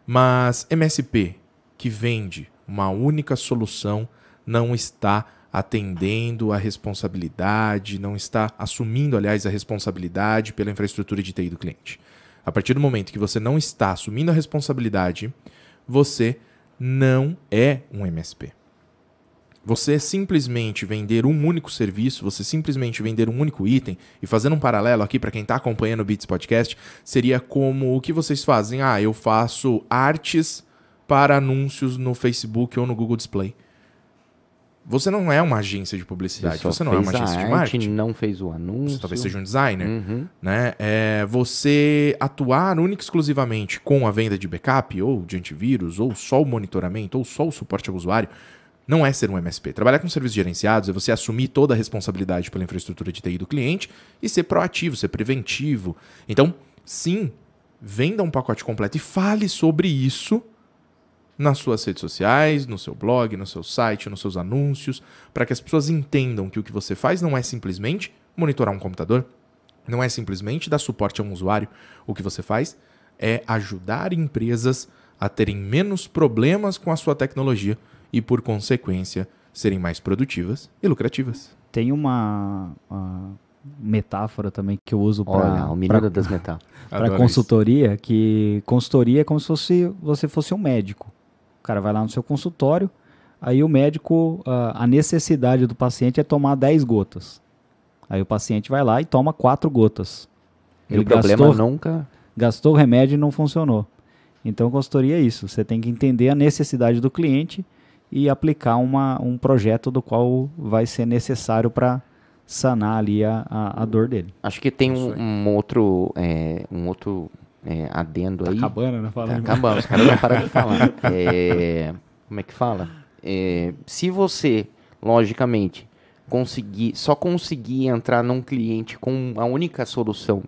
Mas MSP que vende uma única solução não está atendendo a responsabilidade, não está assumindo, aliás, a responsabilidade pela infraestrutura de TI do cliente. A partir do momento que você não está assumindo a responsabilidade, você não é um MSP. Você simplesmente vender um único serviço, você simplesmente vender um único item, e fazendo um paralelo aqui para quem está acompanhando o Beats Podcast, seria como o que vocês fazem. Ah, eu faço artes para anúncios no Facebook ou no Google Display. Você não é uma agência de publicidade, você não é uma agência de arte, marketing. não fez o anúncio. Você talvez seja um designer Uhum. né? É você atuar única e exclusivamente com a venda de backup, ou de antivírus, ou só o monitoramento, ou só o suporte ao usuário, não é ser um MSP. Trabalhar com serviços gerenciados é você assumir toda a responsabilidade pela infraestrutura de TI do cliente e ser proativo, ser preventivo. Então, sim, venda um pacote completo e fale sobre isso nas suas redes sociais, no seu blog, no seu site, nos seus anúncios, para que as pessoas entendam que o que você faz não é simplesmente monitorar um computador, não é simplesmente dar suporte a um usuário. O que você faz é ajudar empresas a terem menos problemas com a sua tecnologia e, por consequência, serem mais produtivas e lucrativas. Tem uma, uma metáfora também que eu uso Olha, o para menino das metáforas. para consultoria, que consultoria é como se fosse, você fosse um médico. O cara vai lá no seu consultório, aí o médico, ah, a necessidade do paciente é tomar 10 gotas. Aí o paciente vai lá e toma 4 gotas. E o problema nunca. gastou o remédio e não funcionou. Então, consultoria é isso. Você tem que entender a necessidade do cliente e aplicar uma, um projeto do qual vai ser necessário para sanar ali a, a, a dor dele. Acho que tem um, um outro, é, um outro é, adendo tá aí. Acabando, né? Tá Falando. acabando, os caras não param de falar. É, como é que fala? É, se você, logicamente, conseguir, só conseguir entrar num cliente com a única solução,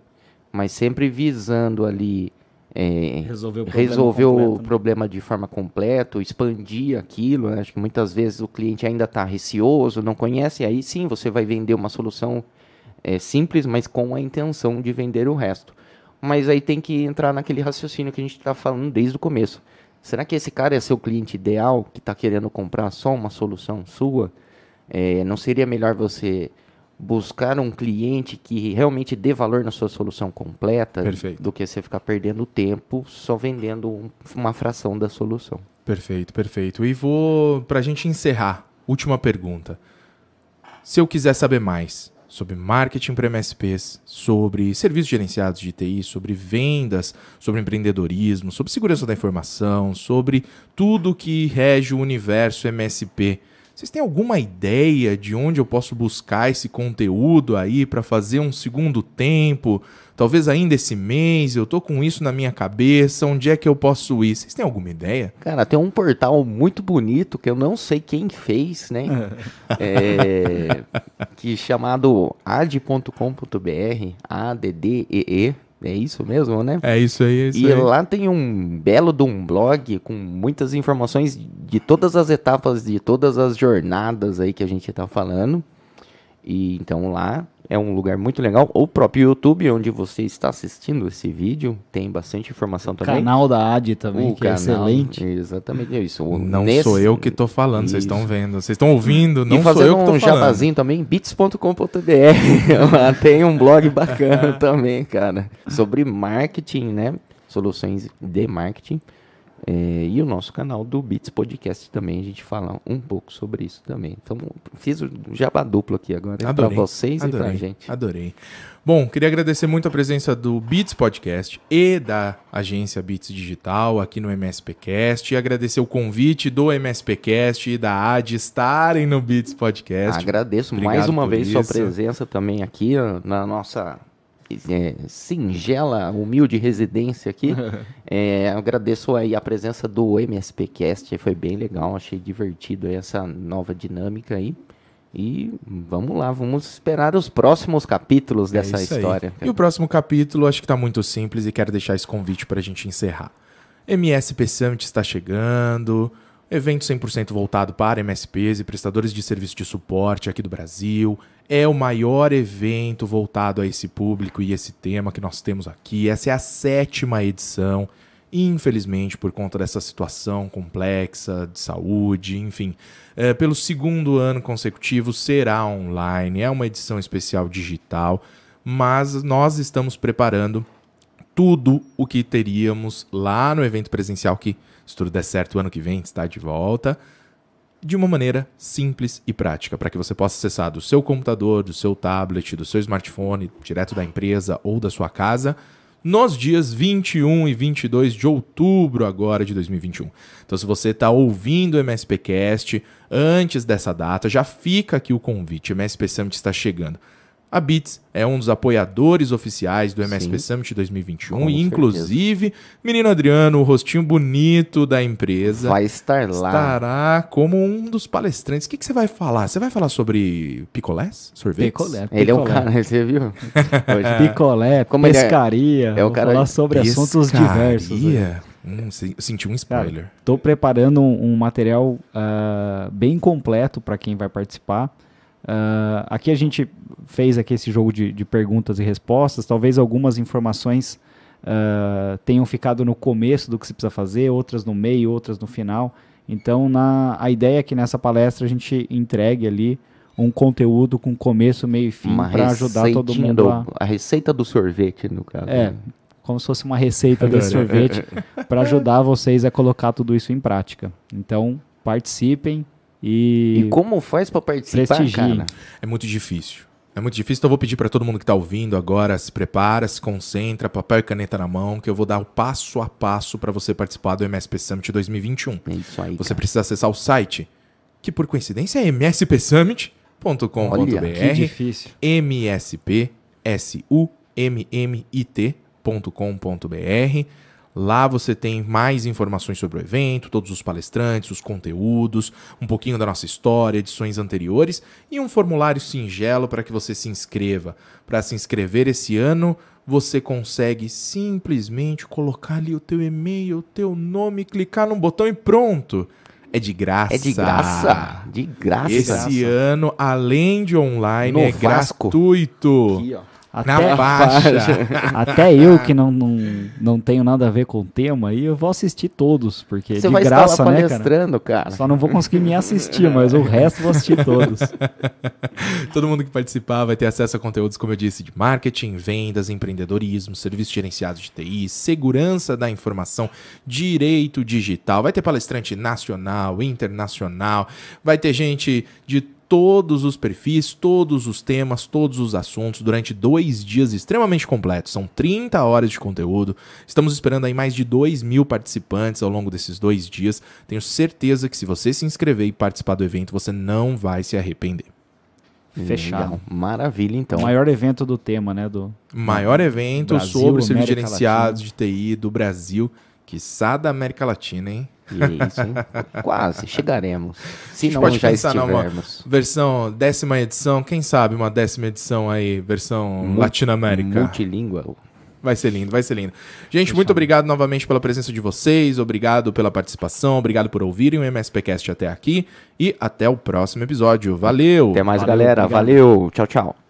mas sempre visando ali é, Resolver o problema resolver o completo, né? problema de forma completa, expandir aquilo. né? Acho que muitas vezes o cliente ainda está receoso, não conhece, aí sim você vai vender uma solução é, simples, mas com a intenção de vender o resto. Mas aí tem que entrar naquele raciocínio que a gente está falando desde o começo. Será que esse cara é seu cliente ideal que está querendo comprar só uma solução sua? É, não seria melhor você buscar um cliente que realmente dê valor na sua solução completa Perfeito. do que você ficar perdendo tempo só vendendo um- uma fração da solução? Perfeito, perfeito. E vou, pra gente encerrar, última pergunta. Se eu quiser saber mais sobre marketing para MSPs, sobre serviços gerenciados de TI, sobre vendas, sobre empreendedorismo, sobre segurança da informação, sobre tudo que rege o universo MSP, vocês têm alguma ideia de onde eu posso buscar esse conteúdo aí para fazer um segundo tempo? Talvez ainda esse mês, eu tô com isso na minha cabeça, onde é que eu posso ir? Vocês têm alguma ideia? Cara, tem um portal muito bonito que eu não sei quem fez, né? É, que chamado ad.com.br, A-D-D-E-E, é isso mesmo, né? É isso aí, é isso E aí. lá tem um belo de um blog com muitas informações de todas as etapas, de todas as jornadas aí que a gente tá falando. E então lá é um lugar muito legal. O próprio YouTube, onde você está assistindo esse vídeo, tem bastante informação também. Canal da AD também, O que é canal, excelente. Exatamente isso. O- Não nesse- sou eu que tô falando, vocês Isso. estão vendo. Vocês estão ouvindo, não e sou eu que um falando. jabazinho também, bits.com.br. Tem um blog bacana também, cara. Sobre marketing, né? Soluções de marketing. É, e o nosso canal do Bits Podcast também, a gente fala um pouco sobre isso também. Então, fiz o jabá duplo aqui agora para Adorei, vocês e pra adorei, gente. Adorei. Bom, queria agradecer muito a presença do Beats Podcast e da agência Beats Digital aqui no MSPcast. E agradecer o convite do MSPcast e da AD estarem no Beats Podcast. Agradeço Obrigado mais uma vez sua isso. presença também aqui na nossa é, singela, humilde residência aqui. É, agradeço aí a presença do MSPcast, foi bem legal, achei divertido essa nova dinâmica aí. E vamos lá, vamos esperar os próximos capítulos É dessa história. E o próximo capítulo acho que tá muito simples e quero deixar esse convite pra gente encerrar. MSP Summit está chegando, evento 100% voltado para MSPs e prestadores de serviço de suporte aqui do Brasil. É o maior evento voltado a esse público e esse tema que nós temos aqui. Essa é a sétima edição. Infelizmente, por conta dessa situação complexa de saúde, enfim, é, pelo segundo ano consecutivo será online. É uma edição especial digital, mas nós estamos preparando tudo o que teríamos lá no evento presencial, que, se tudo der certo, o ano que vem está de volta, de uma maneira simples e prática, para que você possa acessar do seu computador, do seu tablet, do seu smartphone, direto da empresa ou da sua casa, nos dias 21 e 22 de outubro agora de 2021. Então, se você está ouvindo o MSPcast antes dessa data, já fica aqui o convite. O MSP Summit está chegando. A Bits é um dos apoiadores oficiais do MSP Sim. Summit 2021 Com e, inclusive, menino Adriano, o rostinho bonito da empresa, Vai estar lá. estará como um dos palestrantes. O que, que você vai falar? Você vai falar sobre picolés? Sorvetes? Picolé, Ele é um picolé. cara, você viu? Hoje- Picolé, Como é- pescaria. é o vou cara falar sobre assuntos diversos. Pescaria? Hum, senti um spoiler. Estou preparando um, um material ah, bem completo para quem vai participar. Ah, aqui a gente fez aqui esse jogo de, de perguntas e respostas. Talvez algumas informações ah, tenham ficado no começo do que se precisa fazer, outras no meio, outras no final. Então, na, a ideia é que nessa palestra a gente entregue ali um conteúdo com começo, meio e fim para ajudar todo mundo do- a, a receita do sorvete, no caso. é, como se fosse uma receita desse Adorei. sorvete para ajudar vocês a colocar tudo isso em prática. Então, participem e, E como faz pra participar, cara? É muito difícil. É muito difícil, então eu vou pedir para todo mundo que está ouvindo agora, se prepara, se concentra, papel e caneta na mão, que eu vou dar o passo a passo para você participar do MSP Summit 2021. É isso aí, Você cara. precisa acessar o site, que por coincidência é MSP Summit, Que difícil. MSP, S-U-M-M-I-T.com.br. Lá você tem mais informações sobre o evento, todos os palestrantes, os conteúdos, um pouquinho da nossa história, edições anteriores e um formulário singelo para que você se inscreva. Para se inscrever esse ano, você consegue simplesmente colocar ali o teu e-mail, o teu nome, clicar num botão e pronto. É de graça. É de graça. De graça. Esse ano, além de online, No é Vasco. gratuito. Aqui, ó. Até, Na faixa. até eu que não, não, não tenho nada a ver com o tema aí, eu vou assistir todos, porque Você de vai graça, estar lá né, cara? palestrando, cara. Só não vou conseguir me assistir, mas o resto eu vou assistir todos. Todo mundo que participar vai ter acesso a conteúdos, como eu disse, de marketing, vendas, empreendedorismo, serviços gerenciados de TI, segurança da informação, direito digital. Vai ter palestrante nacional, internacional, vai ter gente de todos os perfis, todos os temas, todos os assuntos durante dois dias extremamente completos. São 30 horas de conteúdo. Estamos esperando aí mais de 2 mil participantes ao longo desses dois dias. Tenho certeza que se você se inscrever e participar do evento, você não vai se arrepender. Fechado. Legal. Maravilha, então. o maior evento do tema, né? Do, Maior evento Brasil, sobre serviços gerenciados de TI do Brasil, quiçá da América Latina, hein? Isso, hein? Quase, chegaremos. Se não pode já pensar numa- estivermos. Versão décima edição, quem sabe uma décima edição aí, versão Latinoamérica. Multilíngua. Vai ser lindo, vai ser lindo. Gente, muito obrigado novamente pela presença de vocês, obrigado pela participação, obrigado por ouvirem o MSPcast até aqui e até o próximo episódio. Valeu! Até mais, Valeu, galera. obrigado. Valeu. Tchau, tchau.